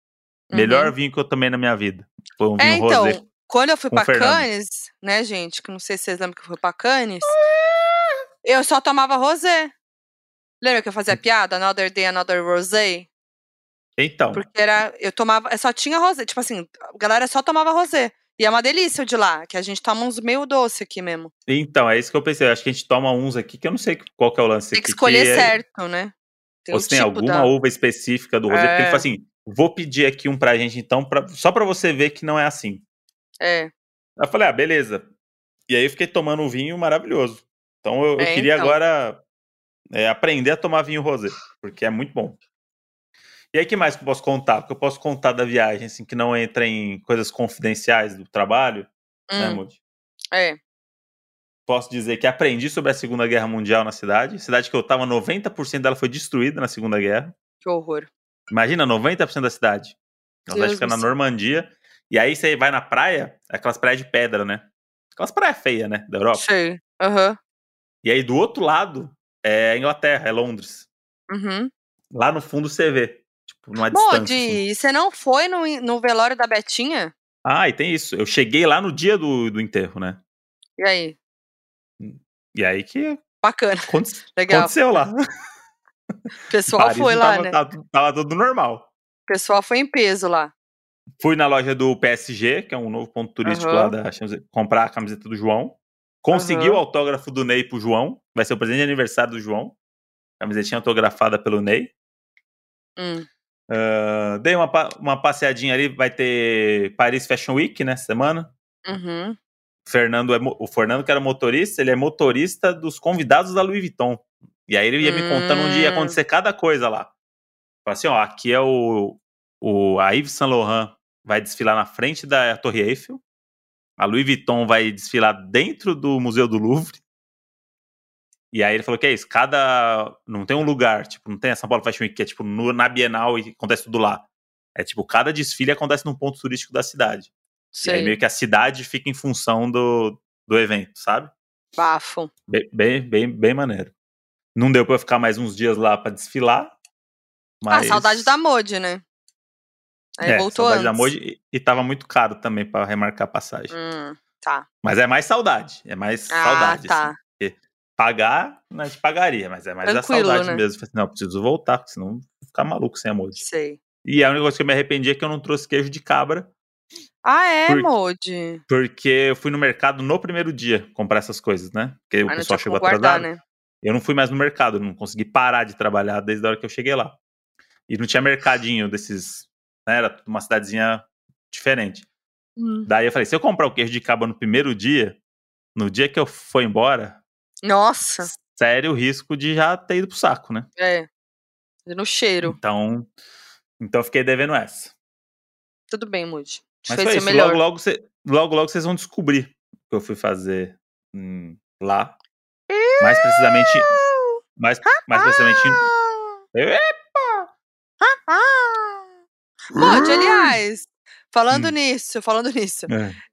Uhum. Melhor vinho que eu tomei na minha vida. Foi um É, vinho então, rosé. quando eu fui pra. Cannes, né, gente? Que não sei se vocês lembram que eu fui pra Cannes. Eu só tomava rosé. Lembra que eu fazia piada? Another day, another rosé? Então, Porque era. Eu tomava. Só tinha rosé. Tipo assim, a galera só tomava rosé. E é uma delícia o de lá, que a gente toma uns meio doce aqui mesmo. então, é isso que eu pensei. Acho que a gente toma uns aqui que eu não sei qual que é o lance Tem que aqui, escolher é- certo, né? Ou o se tem tipo alguma da- uva específica do rosé, porque ele É. falou assim: vou pedir aqui um pra gente, então, pra- só pra você ver que não é assim. É. Aí eu falei, ah, beleza. E aí eu fiquei tomando um vinho maravilhoso. Então eu, eu É, queria então. agora é, aprender a tomar vinho rosé, porque é muito bom. E aí, o que mais que eu posso contar? Porque eu posso contar da viagem, assim, que não entra em coisas confidenciais do trabalho, né, Hum, Moody? é. Posso dizer que aprendi sobre a Segunda Guerra Mundial na cidade. Cidade que eu tava, 90% dela foi destruída na Segunda Guerra. Que horror. Imagina, 90% da cidade. A cidade fica na. Normandia. E aí você vai na praia, aquelas praias de pedra, né? Aquelas praias feias, né? Da Europa. Sei. Aham. E aí do outro lado é Inglaterra, é Londres. Uhum. Lá no fundo você vê. Tipo, numa distância. Modi, assim. e você não foi no, no velório da Betinha? Ah, e tem isso. Eu cheguei lá no dia do, do enterro, né? E aí? E aí que Bacana. aconte- Legal. aconteceu lá. O pessoal Paris foi lá, tava, né? Tava, tava tudo normal. O pessoal foi em peso lá. Fui na loja do PSG, que é um novo ponto turístico Aham. lá da Champs- comprar a camiseta do João. Consegui Aham. o autógrafo do Ney pro João. Vai ser o presente de aniversário do João. Camisetinha autografada pelo Ney. Hum. Ah, dei uma, uma passeadinha ali, vai ter Paris Fashion Week, né, semana. Uhum. Fernando é, o Fernando, que era motorista, ele é motorista dos convidados da Louis Vuitton. E aí ele ia me contando onde ia Hum. acontecer cada coisa lá. Falei assim, ó, aqui é o, o a Yves Saint Laurent vai desfilar na frente da Torre Eiffel. A Louis Vuitton vai desfilar dentro do Museu do Louvre. E aí ele falou que é isso, cada. Não tem um lugar, tipo, não tem a São Paulo Fashion Week, que é tipo no- na Bienal e acontece tudo lá. É tipo, cada desfile acontece num ponto turístico da cidade. E aí meio que a cidade fica em função do, do evento, sabe? Bafo. Bem, bem, bem, bem maneiro. Não deu pra eu ficar mais uns dias lá pra desfilar. Mas... Ah, saudade da Modi, né? Aí é, voltou saudade antes. da Moji e, tava muito caro também pra remarcar a passagem. Hum, tá. Mas é mais saudade. É mais Ah, saudade. tá. assim. Porque pagar, a gente pagaria, mas é mais Tranquilo, a saudade né? mesmo. Assim, não, preciso voltar, porque senão eu vou ficar maluco sem a Moji. Sei. E a única coisa que eu me arrependi é que eu não trouxe queijo de cabra, Ah, é, Por- Modi. porque eu fui no mercado no primeiro dia comprar essas coisas, né? Porque o Mas não pessoal chegou atrasado. né? Eu não fui mais no mercado, não consegui parar de trabalhar desde a hora que eu cheguei lá. E não tinha mercadinho desses. Né? Era uma cidadezinha diferente. Hum. Daí eu falei: se eu comprar o queijo de cabra no primeiro dia, no dia que eu for embora, Nossa. sério o risco de já ter ido pro saco, né? É. No cheiro. Então. Então eu fiquei devendo essa. Tudo bem, Moody. Mas foi isso. melhor. Logo, logo, cê- logo, logo vocês vão descobrir o que eu fui fazer hum, lá. Mais precisamente. Mais, mais precisamente. Ah! Moody, aliás, falando Hum. nisso, falando nisso,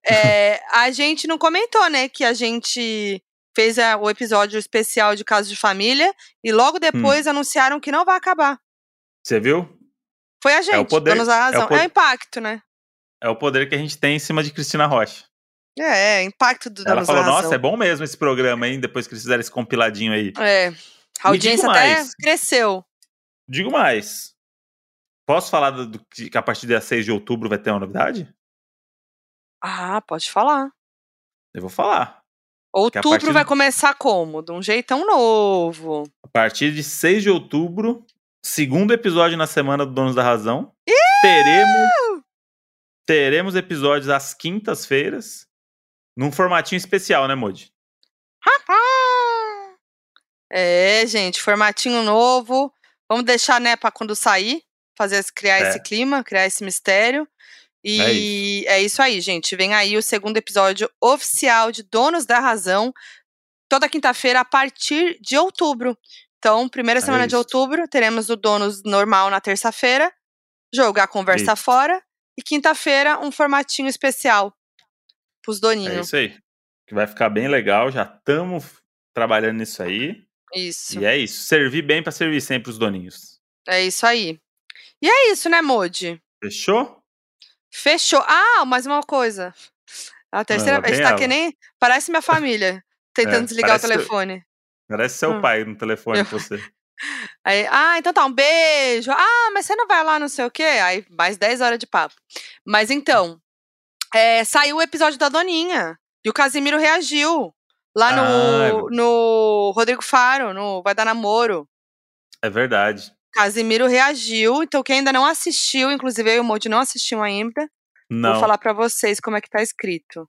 É. é, a gente não comentou, né, que a gente fez a- o episódio especial de Casos de Família e logo depois Hum. anunciaram que não vai acabar. Você viu? Foi a gente, poder- donos da é o razão. É o, poder- impacto, né? É o poder que a gente tem em cima de Cristina Rocha. É, é impacto do Ela falou. Nossa, é bom mesmo esse programa, hein? Depois que eles fizeram esse compiladinho aí. É. A audiência até mais. cresceu. Digo mais. Posso falar do, do que a partir dia 6 de outubro vai ter uma novidade? Ah, pode falar. Eu vou falar. Outubro vai de- começar como? De um jeitão novo. A partir de 6 de outubro, segundo episódio na semana do Donos da Razão, teremos teremos episódios às quintas-feiras, num formatinho especial, né, Modi? É, gente, formatinho novo. Vamos deixar, né, pra quando sair, fazer criar É. esse clima, criar esse mistério. E é isso. aí, gente. Vem aí o segundo episódio oficial de Donos da Razão, toda quinta-feira a partir de outubro. Então, primeira É semana de isso. outubro, teremos o Donos normal na terça-feira, jogar conversa Isso. fora, e quinta-feira um formatinho especial pros É doninhos. isso aí. Que vai ficar bem legal, já estamos trabalhando nisso aí. isso. E é isso. Servir bem pra servir sempre os doninhos. É isso aí. E é isso, né, Modi? Fechou? Fechou. Ah, mais uma coisa. A terceira lá vez tá ela. que nem. Parece minha família. Tentando É, desligar o telefone. Parece seu Hum. pai no telefone Eu- com você. Aí, ah, então tá, um beijo. Ah, mas você não vai lá, não sei o quê. Aí, mais 10 horas de papo. Mas então, é, saiu o episódio da Doninha. E o Casimiro reagiu. Lá no, Ah, no Rodrigo Faro, no Vai Dar Namoro. É verdade. Casimiro reagiu. Então, quem ainda não assistiu, inclusive eu e o Modi não assistiu ainda, Não. vou falar pra vocês como é que tá escrito.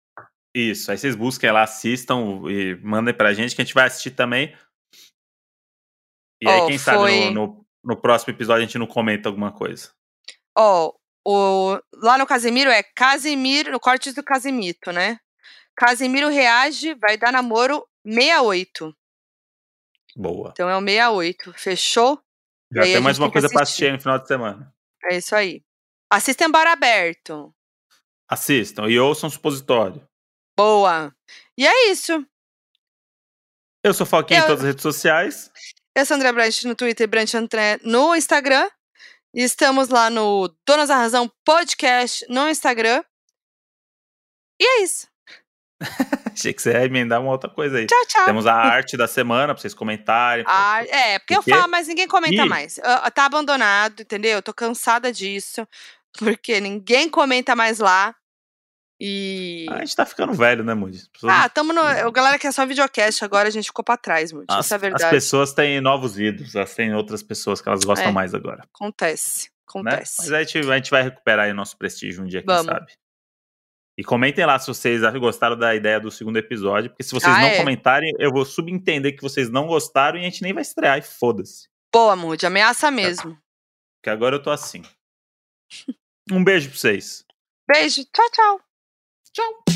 Isso. Aí vocês busquem lá, assistam e mandem pra gente que a gente vai assistir também. E aí, Ó, quem sabe foi- no, no, no próximo episódio a gente não comenta alguma coisa. Ó, o, lá no Casimiro é Casimiro, no corte do Casimito, né? Casimiro reage, vai dar namoro 68. Boa. Então é o 68. Fechou? Já tem mais uma coisa pra assistir. assistir aí no final de semana. É isso aí. Assistem Bar Aberto. Assistam e ouçam supositório. Boa. E é isso. Eu sou Falquinho Eu- em todas as redes sociais. Eu sou André Brandt no Twitter, Brandt André no Instagram. E estamos lá no Donas da Razão Podcast no Instagram. E é isso. Achei que você ia emendar uma outra coisa aí. Tchau, tchau. Temos a arte da semana pra vocês comentarem. Ah, é, porque eu falo, mas ninguém comenta Ih. mais. Ah, Tá abandonado, entendeu? Eu tô cansada disso. Porque ninguém comenta mais lá. E. A gente tá ficando velho, né, Moody? As pessoas- Ah, tamo no. A galera quer só videocast, agora a gente ficou pra trás, muito. as, Isso é as verdade. pessoas têm novos ídolos, elas têm outras pessoas que elas gostam É. mais agora. Acontece. Né? Acontece. Mas a gente, a gente vai recuperar aí o nosso prestígio um dia, quem Vamos. sabe. E comentem lá se vocês gostaram da ideia do segundo episódio, porque se vocês Ah, não é. comentarem, eu vou subentender que vocês não gostaram e a gente nem vai estrear, e foda-se. Boa, Moody. Ameaça mesmo. Porque agora eu tô assim. Um beijo pra vocês. Beijo. Tchau, tchau. Tchau.